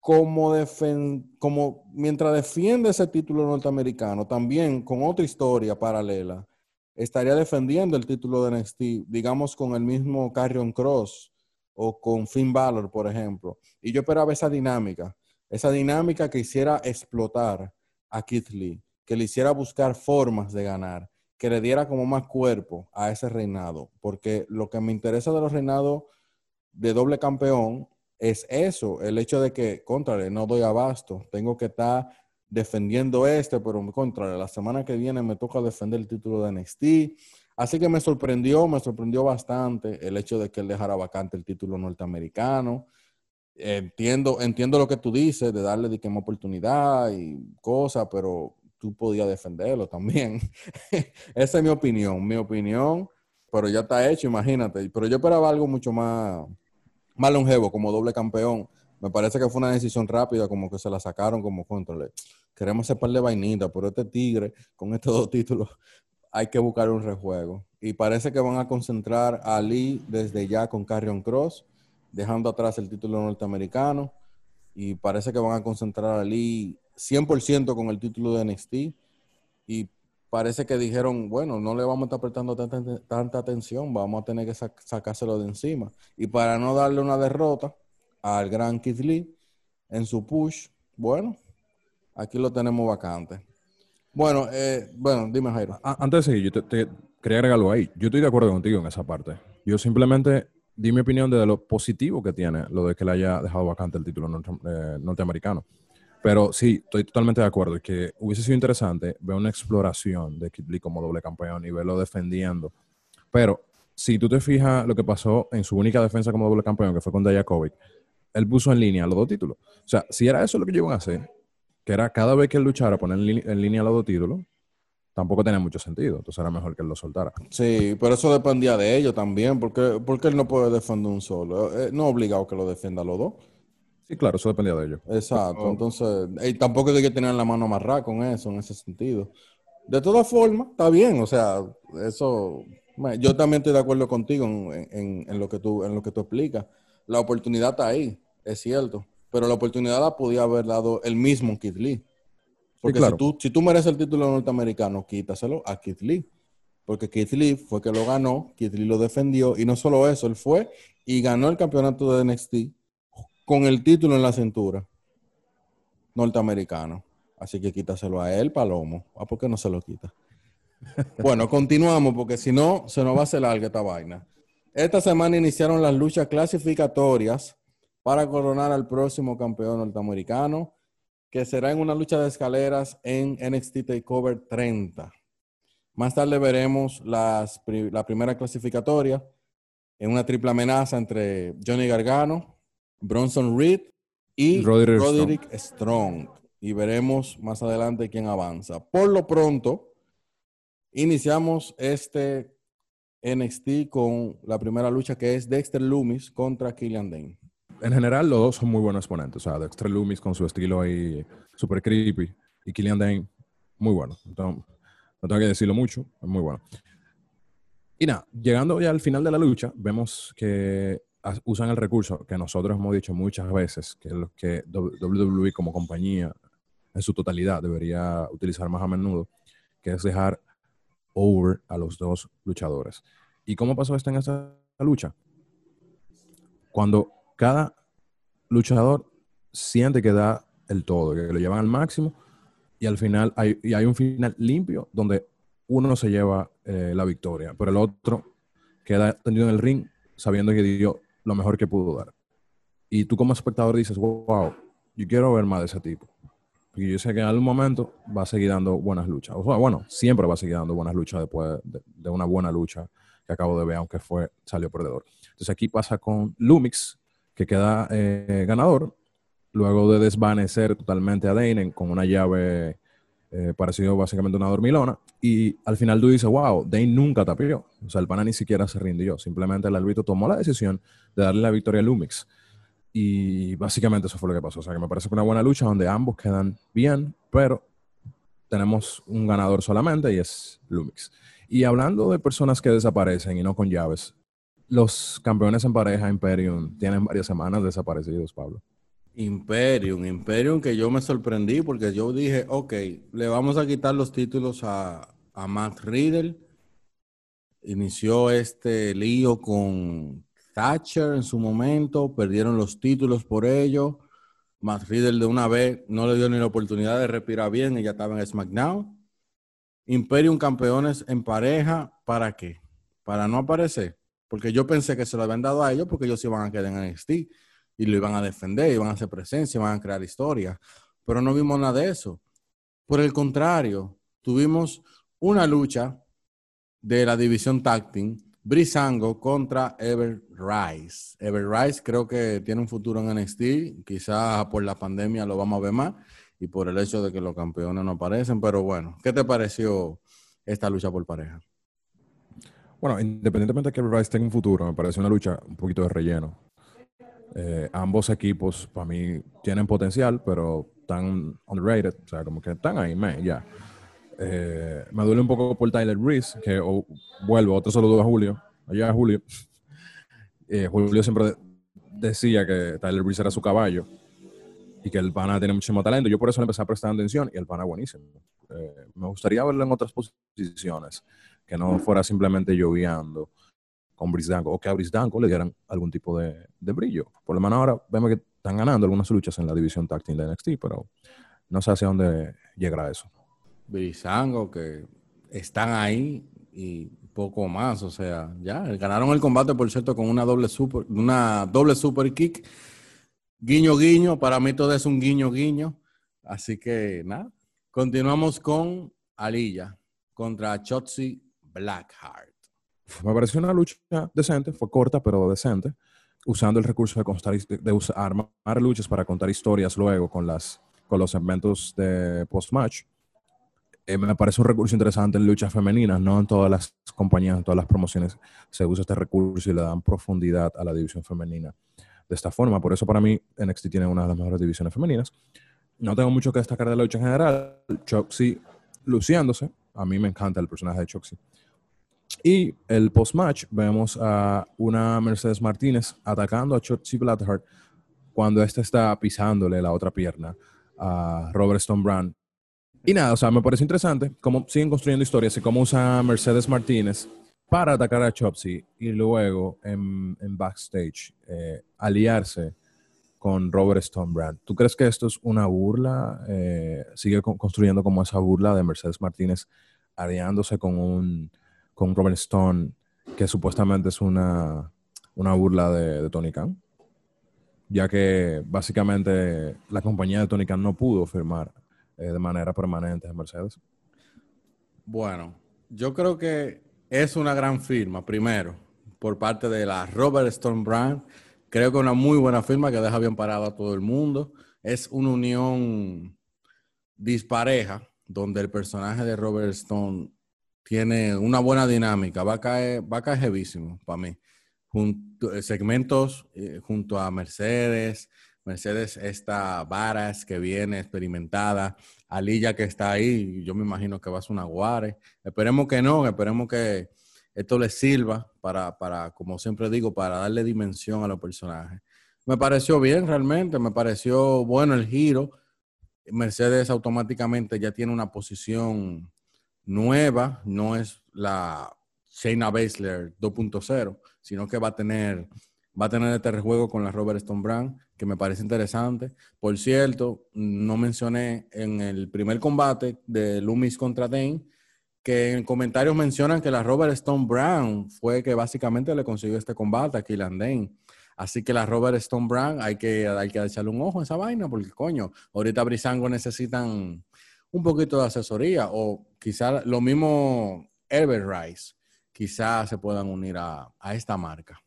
como, defen- como mientras defiende ese título norteamericano, también con otra historia paralela, estaría defendiendo el título de NXT, digamos con el mismo Carrion Cross o con Finn Balor, por ejemplo. Y yo esperaba esa dinámica, esa dinámica que hiciera explotar a Keith Lee, que le hiciera buscar formas de ganar, que le diera como más cuerpo a ese reinado, porque lo que me interesa de los reinados de doble campeón es eso, el hecho de que, contra, no doy abasto, tengo que estar defendiendo este, pero contra, la semana que viene me toca defender el título de NXT. Así que me sorprendió, me sorprendió bastante el hecho de que él dejara vacante el título norteamericano. Entiendo, entiendo lo que tú dices de darle de que una oportunidad y cosas, pero tú podías defenderlo también. [laughs] Esa es mi opinión, mi opinión, pero ya está hecho, imagínate. Pero yo esperaba algo mucho más, más longevo, como doble campeón. Me parece que fue una decisión rápida, como que se la sacaron como control. Queremos hacer par de vainitas, pero este tigre, con estos dos títulos, [laughs] hay que buscar un rejuego. Y parece que van a concentrar a Lee desde ya con Carrion Cross, dejando atrás el título norteamericano. Y parece que van a concentrar a Lee 100% con el título de NXT. Parece que dijeron, bueno, no le vamos a estar prestando tanta, atención, vamos a tener que sacárselo de encima. Y para no darle una derrota al gran Keith Lee en su push, bueno, aquí lo tenemos vacante. Bueno, eh, bueno, dime Jairo. Antes de seguir, yo te, quería agregarlo ahí. Yo estoy de acuerdo contigo en esa parte. Yo simplemente di mi opinión de lo positivo que tiene lo de que le haya dejado vacante el título eh, norteamericano. Pero sí, estoy totalmente de acuerdo que hubiese sido interesante ver una exploración de Kid Lee como doble campeón y verlo defendiendo. Pero si tú te fijas lo que pasó en su única defensa como doble campeón, que fue con Dayakovic, él puso en línea los dos títulos. O sea, si era eso lo que iban a hacer, que era cada vez que él luchara poner en, línea los dos títulos, tampoco tenía mucho sentido. Entonces era mejor que él lo soltara. Sí, pero eso dependía de ellos también, porque, porque él no puede defender un solo. Eh, no obligado que lo defienda los dos. Sí, claro, eso dependía de ellos. Exacto, entonces, y tampoco es que tenían la mano amarrada con eso, en ese sentido. De todas formas, está bien, o sea, eso, yo también estoy de acuerdo contigo en, en, lo que tú, en lo que tú explicas. La oportunidad está ahí, es cierto pero la oportunidad la podía haber dado el mismo Kid Lee. Porque si, tú, si tú mereces el título norteamericano, quítaselo a Kid Lee. Porque Kid Lee fue que lo ganó, Kid Lee lo defendió, y no solo eso, él fue y ganó el campeonato de NXT con el título en la cintura norteamericano. Así que quítaselo a él, Palomo. ¿Ah, por qué no se lo quita? bueno, continuamos, porque si no, se nos va a hacer larga esta vaina. Esta semana iniciaron las luchas clasificatorias para coronar al próximo campeón norteamericano, que será en una lucha de escaleras en NXT Takeover 30. Más tarde veremos las, la primera clasificatoria en una triple amenaza entre Johnny Gargano, Bronson Reed y Roderick, Strong. Y veremos más adelante quién avanza. Por lo pronto, iniciamos este NXT con la primera lucha que es Dexter Loomis contra Killian Dane en general, los dos son muy buenos exponentes. O sea, Dexter Loomis con su estilo ahí super creepy y Killian Dane, muy bueno. Entonces, no tengo que decirlo mucho, es muy bueno. Y nada, llegando ya al final de la lucha, vemos que usan el recurso que nosotros hemos dicho muchas veces, que es lo que WWE como compañía en su totalidad debería utilizar más a menudo, que es dejar over a los dos luchadores. ¿Y cómo pasó esto en esta lucha? Cuando cada luchador siente que da el todo, que lo llevan al máximo y al final hay, y hay un final limpio donde uno se lleva eh, la victoria, pero el otro queda tendido en el ring sabiendo que dio lo mejor que pudo dar. Y tú como espectador dices, wow, yo quiero ver más de ese tipo. Porque yo sé que en algún momento va a seguir dando buenas luchas. Bueno, siempre va a seguir dando buenas luchas después de, una buena lucha que acabo de ver, aunque fue, salió perdedor. Entonces aquí pasa con Lumix, que queda eh, ganador, luego de desvanecer totalmente a Dane con una llave eh, parecido básicamente a una dormilona. Y al final tú dices, wow, Dane nunca tapió. O sea, el pana ni siquiera se rindió. Simplemente el árbitro tomó la decisión de darle la victoria a Lumix. Y básicamente eso fue lo que pasó. O sea, que me parece que una buena lucha donde ambos quedan bien, pero tenemos un ganador solamente y es Lumix. Y hablando de personas que desaparecen y no con llaves, los campeones en pareja Imperium tienen varias semanas desaparecidos, Pablo. Imperium, Imperium que yo me sorprendí porque yo dije, ok, le vamos a quitar los títulos a, a Matt Riddle. Inició este lío con Thatcher en su momento, perdieron los títulos por ello. Matt Riddle de una vez no le dio ni la oportunidad de respirar bien, ella estaba en SmackDown. Imperium campeones en pareja, ¿para qué? Para no aparecer. Porque yo pensé que se lo habían dado a ellos porque ellos iban a quedar en NXT y lo iban a defender, iban a hacer presencia, iban a crear historia. Pero no vimos nada de eso. Por el contrario, tuvimos una lucha de la división Tag Team, Brisango contra Ever Rice. Ever Rice creo que tiene un futuro en NXT, quizás por la pandemia lo vamos a ver más y por el hecho de que los campeones no aparecen, pero bueno, ¿qué te pareció esta lucha por pareja? Bueno, independientemente de que Rice tenga un futuro, me parece una lucha un poquito de relleno. Eh, ambos equipos, para mí, tienen potencial, pero están underrated. O sea, como que están ahí, ya. Eh, me duele un poco por Tyler Reese, que vuelvo, otro saludo a Julio. Allá a Julio. [laughs] Eh, Julio siempre decía que Tyler Reese era su caballo y que el pana tiene muchísimo talento. Yo por eso le empecé a prestar atención y el pana buenísimo. me gustaría verlo en otras posiciones que no fuera simplemente lloviando con Brisdanko o que a Brisdanko le dieran algún tipo de, brillo. Por lo menos ahora vemos que están ganando algunas luchas en la división táctil de NXT, pero no sé hacia dónde llegará eso. Brisdanko que están ahí y poco más, o sea, ya ganaron el combate por cierto con una doble super una doble super kick. Guiño guiño, para mí todo es un guiño guiño. Así que nada, continuamos con Alilla contra Chotzi Blackheart. Me pareció una lucha decente, fue corta pero decente, usando el recurso de, contar, de armar luchas para contar historias luego con, las, con los segmentos de post-match. Eh, me parece un recurso interesante en luchas femeninas, no en todas las compañías, en todas las promociones se usa este recurso y le dan profundidad a la división femenina de esta forma. Por eso para mí NXT tiene una de las mejores divisiones femeninas. No tengo mucho que destacar de la lucha en general. Choxy luciéndose. A mí me encanta el personaje de Choxy. Y el post-match vemos a una Mercedes Martínez atacando a Chotzi Blackheart cuando éste está pisándole la otra pierna a Robert Stone Brown. Y nada, o sea, me parece interesante cómo siguen construyendo historias y cómo usa Mercedes Martínez para atacar a Chopsy y luego en, backstage eh, aliarse con Robert Stone Brand. ¿Tú crees que esto es una burla? Eh, sigue construyendo como esa burla de Mercedes Martínez aliándose con un con Robert Stone, que supuestamente es una, burla de, Tony Khan, ya que básicamente la compañía de Tony Khan no pudo firmar eh, de manera permanente en Mercedes. Bueno, yo creo que es una gran firma, primero, por parte de la Robert Stone Brand. Creo que una muy buena firma que deja bien parado a todo el mundo. Es una unión dispareja, donde el personaje de Robert Stone tiene una buena dinámica, va a caer, va a caer jevísimo para mí. Junto, eh, segmentos eh, junto a Mercedes, Mercedes esta Varas que viene experimentada, Alilla que está ahí, yo me imagino que va a ser una guare. Esperemos que no, esperemos que esto le sirva para, para, como siempre digo, para darle dimensión a los personajes. Me pareció bien realmente, me pareció bueno el giro. Mercedes automáticamente ya tiene una posición nueva, no es la Shayna Baszler 2.0, sino que va a tener va a tener este rejuego con la Robert Stone Brand, que me parece interesante. Por cierto, no mencioné en el primer combate de Loomis contra Dane, que en comentarios mencionan que la Robert Stone Brown fue que básicamente le consiguió este combate a Killian Dane. Así que la Robert Stone Brown hay que, hay que echarle un ojo a esa vaina, porque coño, ahorita Brisango necesitan un poquito de asesoría o quizá lo mismo Rice, quizás se puedan unir a, esta marca.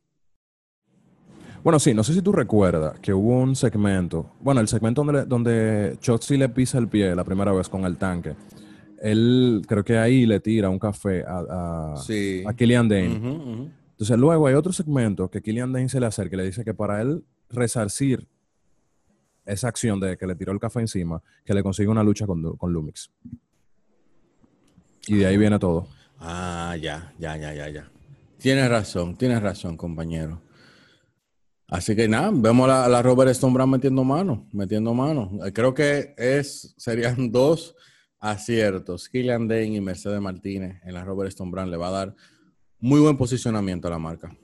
Bueno, sí, no sé si tú recuerdas que hubo un segmento, bueno, el segmento donde, donde Chotzi le pisa el pie la primera vez con el tanque. Él creo que ahí le tira un café a, a, Killian Dane. Entonces luego hay otro segmento que Killian Dane se le acerca y le dice que para él resarcir esa acción de que le tiró el café encima, que le consigue una lucha con, con Lumix. Y de ahí viene todo. Ah, ya, ya, ya, ya, ya. Tienes razón, tienes razón, compañero. Así que nada, vemos a la, Robert Stone metiendo mano, metiendo mano. Eh, creo que es, serían [laughs] dos aciertos. Killian Dane y Mercedes Martínez en la Robert Stone le va a dar muy buen posicionamiento a la marca.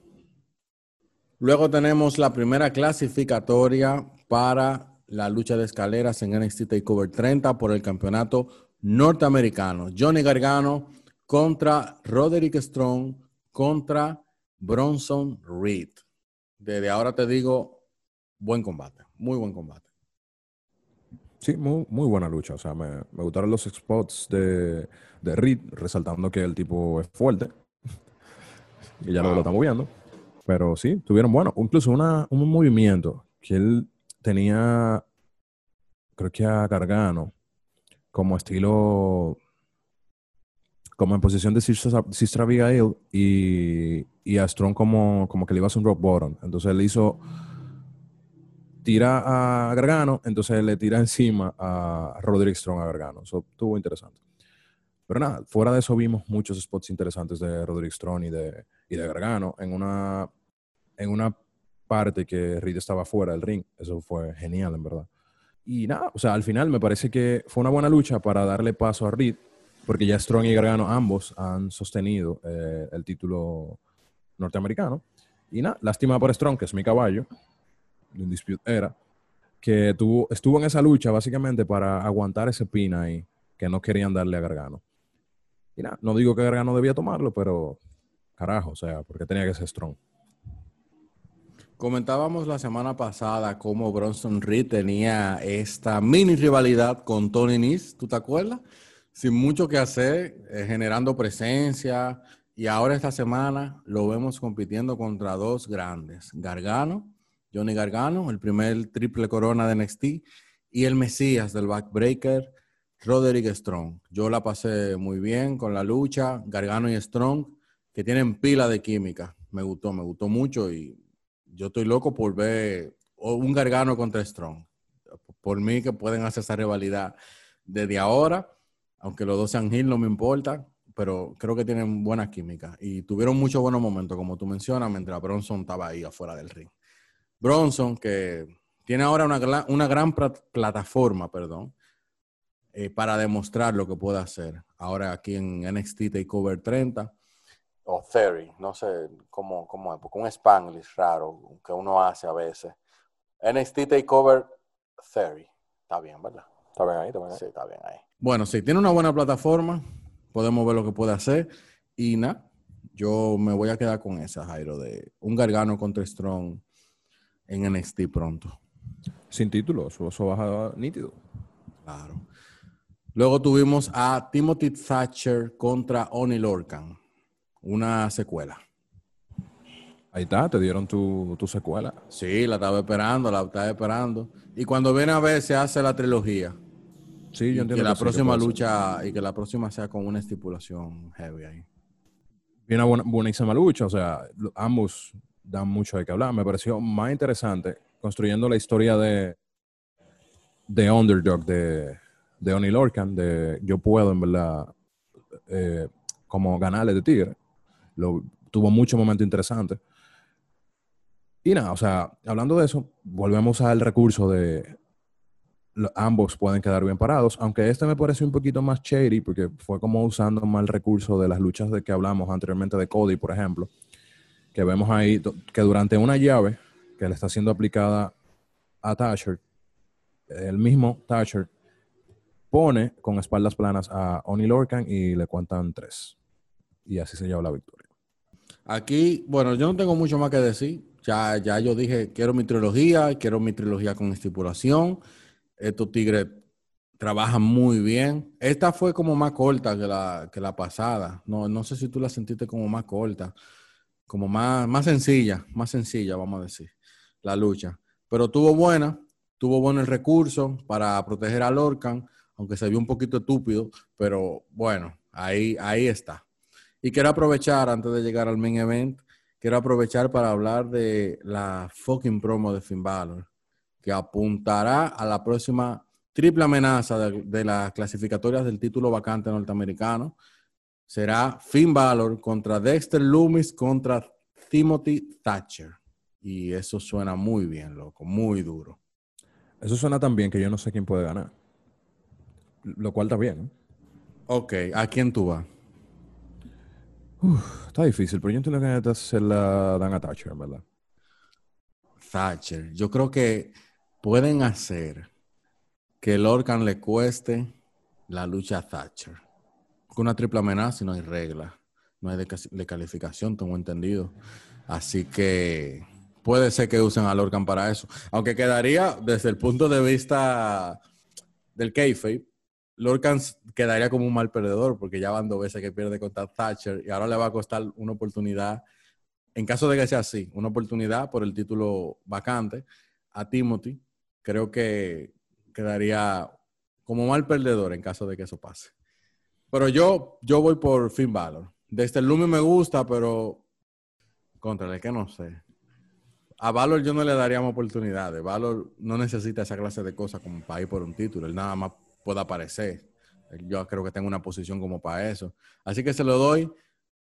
Luego tenemos la primera clasificatoria para la lucha de escaleras en NXT TakeOver 30 por el campeonato norteamericano. Johnny Gargano contra Roderick Strong contra Bronson Reed. Desde ahora te digo, buen combate, muy buen combate. Sí, muy, muy buena lucha. O sea, me, me gustaron los spots de, de Reed, resaltando que el tipo es fuerte. [laughs] y ya lo, lo estamos viendo. Pero sí, tuvieron bueno. Incluso una, un movimiento que él tenía, creo que a Gargano, como estilo, como en posición de Sister Abigail y, y a Strong como, como que le iba a hacer un rock bottom. Entonces él hizo, tira a Gargano, entonces le tira [laughs] encima a Roderick Strong a Gargano. Eso estuvo interesante. Pero nada, fuera de eso vimos muchos spots interesantes de Roderick Strong y de, y de Gargano en una, en una parte que Reed estaba fuera del ring. Eso fue genial, en verdad. Y nada, o sea, al final me parece que fue una buena lucha para darle paso a Reed, porque ya Strong y Gargano ambos han sostenido eh, el título norteamericano. Y nada, lástima por Strong, que es mi caballo, de un era, que tuvo, estuvo en esa lucha básicamente para aguantar ese pin ahí que no querían darle a Gargano. Y nada, no digo que Gargano debía tomarlo, pero carajo, o sea, porque tenía que ser Strong. Comentábamos la semana pasada cómo Bronson Reed tenía esta mini rivalidad con Tony Nese, ¿tú te acuerdas? Sin mucho que hacer, eh, generando presencia. Y ahora esta semana lo vemos compitiendo contra dos grandes, Gargano, Johnny Gargano, el primer triple corona de NXT, y el Mesías del backbreaker, Roderick Strong. Yo la pasé muy bien con la lucha, Gargano y Strong, que tienen pila de química. Me gustó, me gustó mucho y yo estoy loco por ver un Gargano contra Strong. Por mí que pueden hacer esa rivalidad desde ahora, aunque los dos sean Hill, no me importa, pero creo que tienen buena química y tuvieron muchos buenos momentos, como tú mencionas, mientras Bronson estaba ahí afuera del ring. Bronson, que tiene ahora una, una gran plataforma, perdón, eh, para demostrar lo que puede hacer. Ahora aquí en NXT Takeover 30 o 30, no sé cómo, cómo es, porque un Spanglish raro que uno hace a veces. NXT Takeover 30. Está bien, ¿verdad? Está bien ahí, está bien ahí. Sí, está bien ahí. Bueno, sí, tiene una buena plataforma. Podemos ver lo que puede hacer. Y nada, yo me voy a quedar con esa, Jairo, de un Gargano contra Strong en NXT pronto. Sin título, eso, eso baja nítido. Claro. Luego tuvimos a Timothy Thatcher contra Oni Lorcan una secuela. Ahí está, te dieron tu, tu, secuela. Sí, la estaba esperando, la estaba esperando. Y cuando viene a ver, se hace la trilogía. Sí, yo entiendo. Que la próxima lucha y que la próxima sea con una estipulación heavy ahí. Y una buena, buenísima lucha, o sea, ambos dan mucho de qué hablar. Me pareció más interesante construyendo la historia de, de Underdog, de, de Oni Lorcan, de yo puedo, en verdad, eh, como ganarle de Tigre lo, tuvo muchos momentos interesantes. Y nada, o sea, hablando de eso, volvemos al recurso de ambos pueden quedar bien parados, aunque este me parece un poquito más shady porque fue como usando más el recurso de las luchas de que hablamos anteriormente de Cody, por ejemplo, que vemos ahí que durante una llave que le está siendo aplicada a Thatcher, el mismo Thatcher pone con espaldas planas a Oni Lorcan y le cuentan tres. Y así se lleva la victoria. Aquí, bueno, yo no tengo mucho más que decir. Ya, ya yo dije, quiero mi trilogía, quiero mi trilogía con estipulación. Estos tigres trabajan muy bien. Esta fue como más corta que la, que la pasada. No, no sé si tú la sentiste como más corta, como más, más sencilla, más sencilla, vamos a decir, la lucha. Pero tuvo buena, tuvo bueno el recurso para proteger a Lorcan, aunque se vio un poquito estúpido, pero bueno, ahí, ahí está. Y quiero aprovechar, antes de llegar al main event, quiero aprovechar para hablar de la fucking promo de Finn Balor, que apuntará a la próxima triple amenaza de, las clasificatorias del título vacante norteamericano. Será Finn Balor contra Dexter Loomis contra Timothy Thatcher. Y eso suena muy bien, loco, muy duro. Eso suena tan bien que yo no sé quién puede ganar. Lo cual está bien. Ok, ¿a quién tú vas? Está difícil, pero yo entiendo que se la dan a Thatcher, ¿verdad? Thatcher. Yo creo que pueden hacer que Lorcan le cueste la lucha a Thatcher. Con una triple amenaza y no hay regla. No hay de, calificación, tengo entendido. Así que puede ser que usen a Lorcan para eso. Aunque quedaría, desde el punto de vista del kayfabe, Lorcan quedaría como un mal perdedor porque ya van dos veces que pierde contra Thatcher y ahora le va a costar una oportunidad, en caso de que sea así, una oportunidad por el título vacante a Timothy. Creo que quedaría como mal perdedor en caso de que eso pase. Pero yo, yo voy por Finn Balor. Desde el Lumi me gusta, pero contra el que no sé. A Valor yo no le daríamos oportunidades. Valor no necesita esa clase de cosas como para ir por un título. Él nada más puede aparecer. Yo creo que tengo una posición como para eso. Así que se lo doy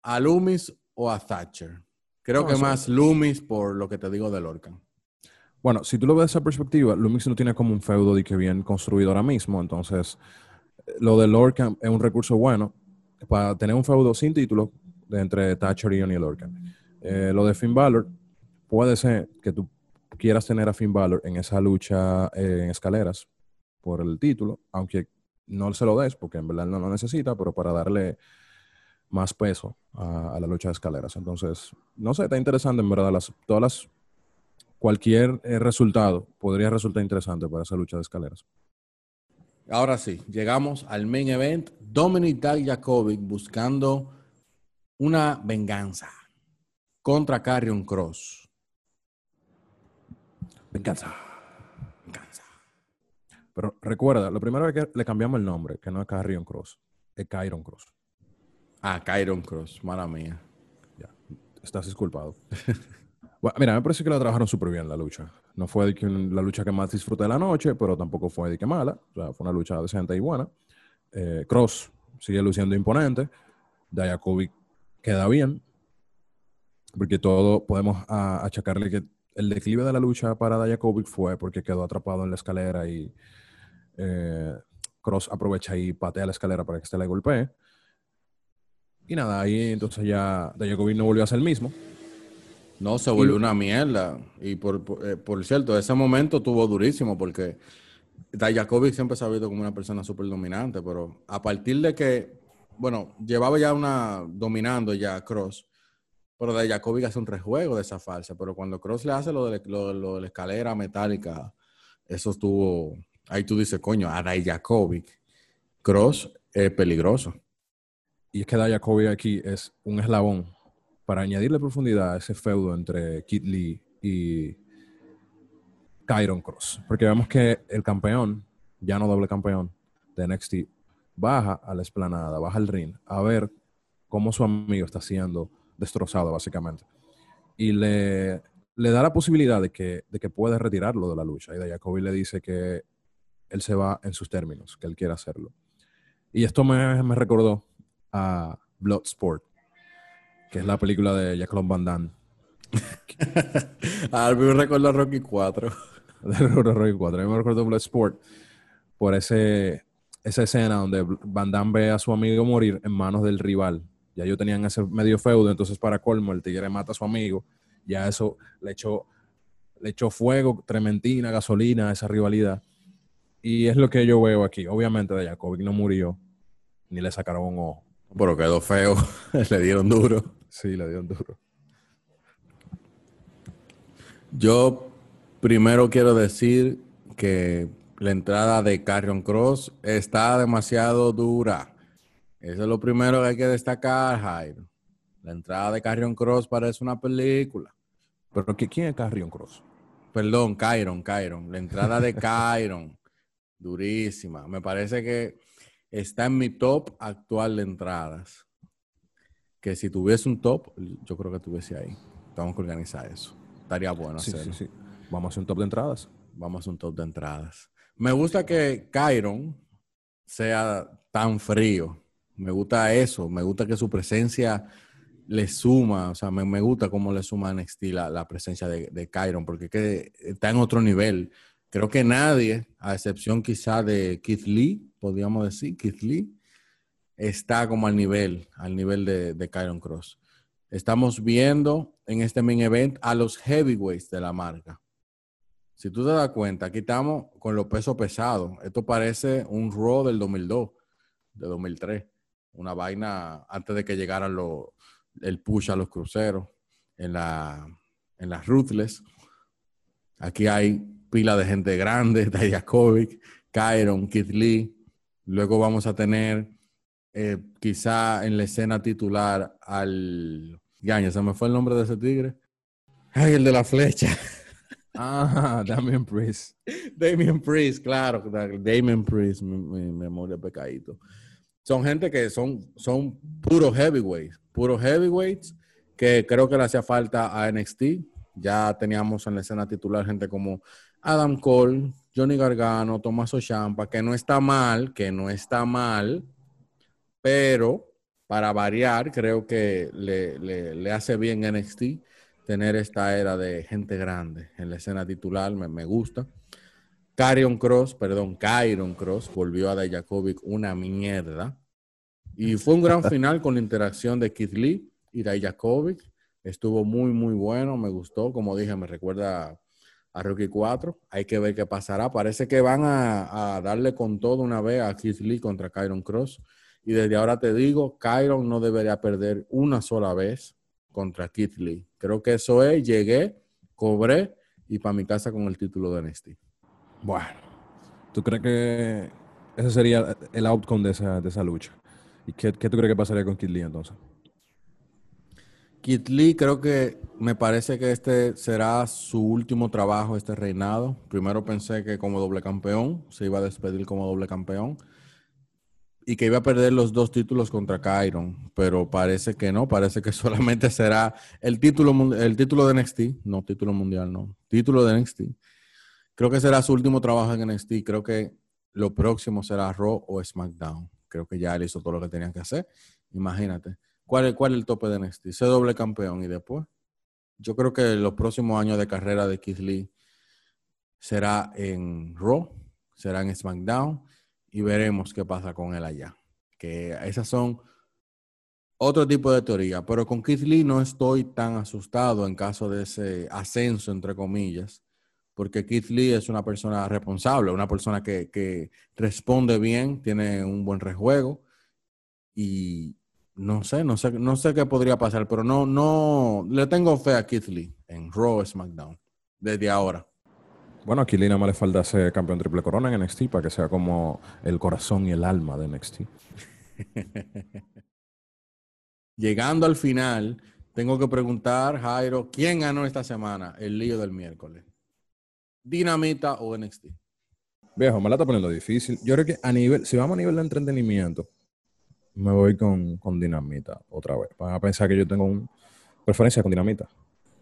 a Loomis o a Thatcher. Creo que más Loomis por lo que te digo de Lorcan. Bueno, si tú lo ves de esa perspectiva, Loomis no tiene como un feudo de que bien construido ahora mismo. Entonces, lo de Lorcan es un recurso bueno para tener un feudo sin título de entre Thatcher y Johnny Lorcan. Eh, lo de Finn Balor, puede ser que tú quieras tener a Finn Balor en esa lucha eh, en escaleras por el título, aunque no se lo des porque en verdad no lo necesita, pero para darle más peso a, la lucha de escaleras. Entonces, no sé, está interesante en verdad. Las, todas las, cualquier eh, resultado podría resultar interesante para esa lucha de escaleras. Ahora sí, llegamos al main event. Dominic Dijakovic buscando una venganza contra Carrion Cross. Venganza. Venganza. Pero recuerda, lo primero es que le cambiamos el nombre, que no es Carrion Cross, es Kyron Cross. Ah, Kyron Cross, mala mía. Ya, estás disculpado. [laughs] bueno, mira, me parece que la trabajaron súper bien la lucha. No fue la lucha que más disfruté de la noche, pero tampoco fue de que mala. O sea, fue una lucha decente y buena. Eh, Cross sigue luciendo imponente. Dayakovic queda bien. Porque todo podemos achacarle que el declive de la lucha para Dayakovic fue porque quedó atrapado en la escalera y eh, Cross aprovecha y patea la escalera para que se le golpee. Y nada, ahí entonces ya Dayakovic no volvió a ser el mismo. No, se volvió una mierda. Y por, eh, por, cierto, ese momento tuvo durísimo porque Dayakovic siempre se ha visto como una persona súper dominante, pero a partir de que, bueno, llevaba ya una dominando ya Cross, pero Dayakovic hace un rejuego de esa falsa, pero cuando Cross le hace lo de, lo, de la escalera metálica, eso estuvo, ahí tú dices, coño, a Dayakovic, Cross es peligroso. Y es que Dayakovic aquí es un eslabón para añadirle profundidad a ese feudo entre Kid Lee y Kyron Cross. Porque vemos que el campeón, ya no doble campeón de NXT, baja a la esplanada, baja al ring a ver cómo su amigo está siendo destrozado, básicamente. Y le, le da la posibilidad de que, de que puede retirarlo de la lucha. Y Jacoby le dice que él se va en sus términos, que él quiere hacerlo. Y esto me, me recordó a Bloodsport, que es la película de Jacqueline Van Damme. [laughs] ah, me recuerdo a Rocky 4. [laughs] Rocky 4. A mí me recuerdo Bloodsport por ese, esa escena donde Van Damme ve a su amigo morir en manos del rival. Ya ellos tenían ese medio feudo, entonces para colmo el tigre mata a su amigo. Ya eso le echó, le echó fuego, trementina, gasolina a esa rivalidad. Y es lo que yo veo aquí. Obviamente de Jacobic no murió, ni le sacaron un ojo. Pero quedó feo. [laughs] le dieron duro. Sí, le dieron duro. Yo primero quiero decir que la entrada de Carrion Cross está demasiado dura. Eso es lo primero que hay que destacar, Jairo. La entrada de Carrion Cross parece una película. ¿Pero quién es Carrion Cross? Perdón, Kyron, Kyron. La entrada de [laughs] Kyron. Durísima. Me parece que está en mi top actual de entradas. Que si tuviese un top, yo creo que tuviese ahí. Tenemos que organizar eso. Estaría bueno sí, Sí, sí. Vamos a hacer un top de entradas. Vamos a hacer un top de entradas. Me gusta que Kyron sea tan frío. Me gusta eso. Me gusta que su presencia le suma. O sea, me, gusta cómo le suma a NXT la, presencia de, de Kyron, porque que está en otro nivel. Creo que nadie, a excepción quizá de Keith Lee, podríamos decir, Keith Lee, está como al nivel, al nivel de, de Kyron Cross. Estamos viendo en este main event a los heavyweights de la marca. Si tú te das cuenta, aquí estamos con los pesos pesados. Esto parece un Raw del 2002, de 2003. Una vaina antes de que llegaran los, el push a los cruceros en, la, en las Ruthless. Aquí hay pila de gente grande, [laughs] Dijakovic, Kyron, Kid Lee. Luego vamos a tener eh, quizá en la escena titular al... Gaña, se me fue el nombre de ese tigre. Ay, el de la flecha. [laughs] Ah, Damien Priest. [laughs] Damien Priest, claro. Damien Priest, mi, mi memoria pecadito. Son gente que son, son puros heavyweights, puros heavyweights que creo que le hacía falta a NXT. Ya teníamos en la escena titular gente como Adam Cole, Johnny Gargano, Tommaso Ciampa, que no está mal, que no está mal, pero para variar, creo que le, le, le hace bien NXT tener esta era de gente grande en la escena titular, me, me gusta. Carion Cross, perdón, Kyron Cross volvió a Dayakovic una mierda. Y fue un gran [laughs] final con la interacción de Keith Lee y Dayakovic. Estuvo muy, muy bueno, me gustó. Como dije, me recuerda a Rookie 4. Hay que ver qué pasará. Parece que van a, darle con todo una vez a Keith Lee contra Kyron Cross. Y desde ahora te digo, Kyron no debería perder una sola vez contra Keith Lee. Creo que eso es, llegué, cobré y para mi casa con el título de NXT. Bueno, ¿tú crees que ese sería el outcome de esa, de esa lucha? ¿Y qué, qué tú crees que pasaría con Kid Lee entonces? Kid Lee creo que me parece que este será su último trabajo, este reinado. Primero pensé que como doble campeón, se iba a despedir como doble campeón y que iba a perder los dos títulos contra Kyron, pero parece que no, parece que [laughs] solamente será el título, el título de NXT, no título mundial, no, título de NXT. Creo que será su último trabajo en NXT, creo que lo próximo será Raw o SmackDown. Creo que ya él hizo todo lo que tenía que hacer. Imagínate. ¿Cuál es, cuál es el tope de NXT? Ser doble campeón y después. Yo creo que los próximos años de carrera de Keith Lee será en Raw, será en SmackDown y veremos qué pasa con él allá. Que esas son otro tipo de teoría, pero con Keith Lee no estoy tan asustado en caso de ese ascenso, entre comillas, porque Keith Lee es una persona responsable, una persona que, que responde bien, tiene un buen rejuego y no sé, no sé, no sé qué podría pasar, pero no, no, le tengo fe a Keith Lee en Raw SmackDown desde ahora. Bueno, aquí Lina más le falta ser campeón triple corona en NXT para que sea como el corazón y el alma de NXT. [laughs] Llegando al final, tengo que preguntar, Jairo, ¿quién ganó esta semana el lío del miércoles? ¿Dinamita o NXT? Viejo, me la está poniendo difícil. Yo creo que a nivel, si vamos a nivel de entretenimiento, me voy con, con Dinamita otra vez. Van a pensar que yo tengo una preferencia con Dinamita.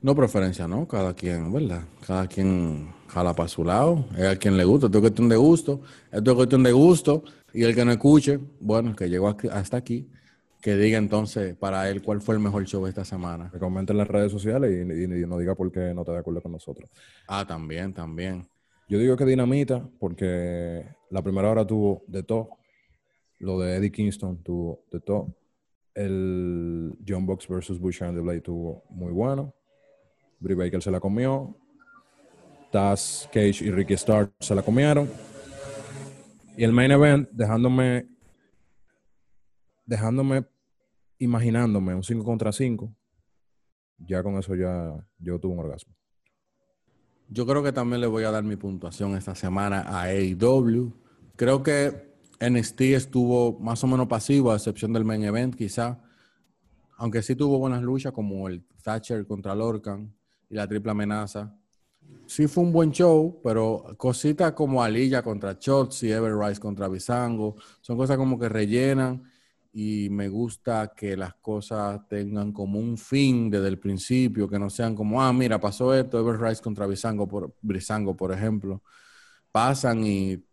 No preferencia, ¿no? Cada quien, ¿verdad? Cada quien jala para su lado. Es a quien le gusta. Esto es cuestión de gusto. Esto es cuestión de gusto. Y el que no escuche, bueno, que llegó aquí- hasta aquí, que diga entonces para él cuál fue el mejor show esta semana. Que comenten en las redes sociales y, y- y no diga por qué no está de acuerdo con nosotros. Ah, también, también. Yo digo que Dinamita porque la primera hora tuvo de todo. Lo de Eddie Kingston tuvo de todo. El John Box versus Butcher and the Blade tuvo muy bueno. Brie Baker se la comió. Taz, Cage y Ricky Starr se la comieron. Y el main event, dejándome, dejándome, imaginándome un 5 contra 5. Ya con eso ya yo tuve un orgasmo. Yo creo que también le voy a dar mi puntuación esta semana a AEW. Creo que NXT estuvo más o menos pasivo, a excepción del main event, quizá. Aunque sí tuvo buenas luchas, como el Thatcher contra Lorcan y la triple amenaza. Sí fue un buen show, pero cositas como Alilla contra Shotzi, Ever Rice contra Bizango, son cosas como que rellenan y me gusta que las cosas tengan como un fin desde el principio, que no sean como, ah, mira, pasó esto, Ever Rice contra Bizango, por, Bizango, por ejemplo. Pasan y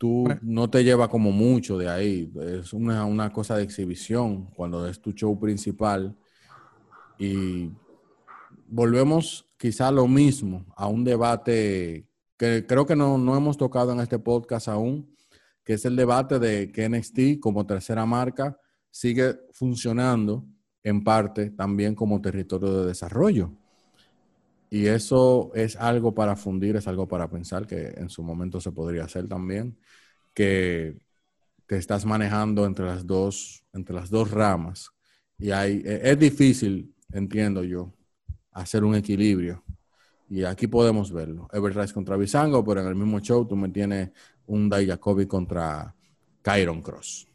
tú no te lleva como mucho de ahí. Es una, una cosa de exhibición cuando es tu show principal. Y volvemos quizá a lo mismo, a un debate que creo que no, no hemos tocado en este podcast aún, que es el debate de que NXT como tercera marca sigue funcionando en parte también como territorio de desarrollo. Y eso es algo para fundir, es algo para pensar, que en su momento se podría hacer también, que te estás manejando entre las dos, entre las dos ramas. Y hay, e, es difícil, entiendo yo, hacer un equilibrio. Y aquí podemos verlo. Ever Rice contra Bisango, pero en el mismo show tú me tienes un Jacoby contra Kyron Cross.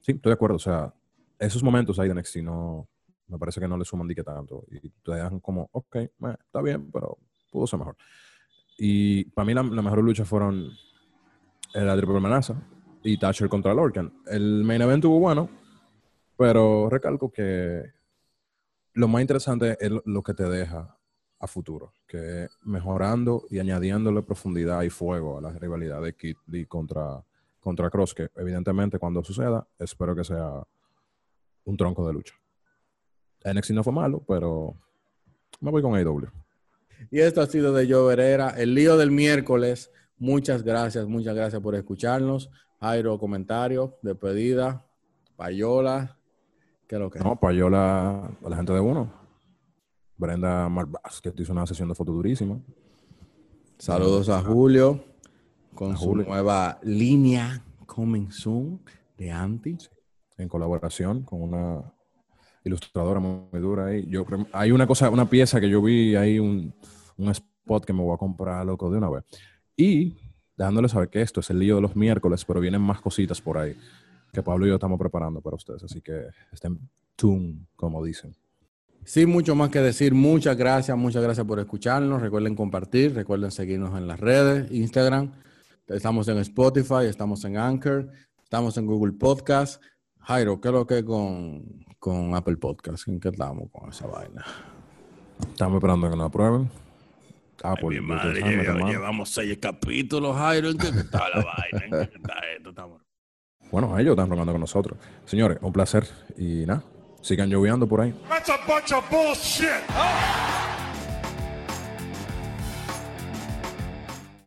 Sí, estoy de acuerdo. O sea, esos momentos ahí de NXT no, me parece que no le suman dique tanto. Y te dejan como, ok, está bien, pero pudo ser mejor. Y para mí la, mejor lucha fueron la triple amenaza y Thatcher contra Lorcan. El main event estuvo bueno, pero recalco que lo más interesante es lo que te deja a futuro, que mejorando y añadiéndole profundidad y fuego a la rivalidad de Kid Lee contra, contra Cross, que evidentemente cuando suceda, espero que sea un tronco de lucha. NXT no fue malo, pero me voy con AEW. Y esto ha sido de Joe Herrera, el lío del miércoles. Muchas gracias, muchas gracias por escucharnos. Jairo, comentario, despedida, Payola, ¿qué es lo que? No, Payola, a la gente de uno. Brenda Marbas, que hizo una sesión de foto durísima. Saludos a Julio con su nueva línea Coming Soon de Anti. En colaboración con una ilustradora muy dura ahí. Yo hay una cosa, una pieza que yo vi ahí, un, un spot que me voy a comprar, loco, de una vez. Y dejándole saber que esto es el lío de los miércoles, pero vienen más cositas por ahí que Pablo y yo estamos preparando para ustedes. Así que estén tune, como dicen. Sin mucho más que decir, muchas gracias, muchas gracias por escucharnos. Recuerden compartir, recuerden seguirnos en las redes, Instagram. Estamos en Spotify, estamos en Anchor, estamos en Google Podcast. Jairo, ¿qué es lo que con, con Apple Podcast? ¿En qué estamos con esa vaina? Estamos esperando que nos aprueben. Apple. Ay, mi madre, llevamos seis capítulos, Jairo. ¿En qué está la vaina? ¿En qué está esto? Estamos... Bueno, ellos están rogando con nosotros. Señores, un placer. Y nada, sigan lloviendo por ahí. That's a bunch of bullshit.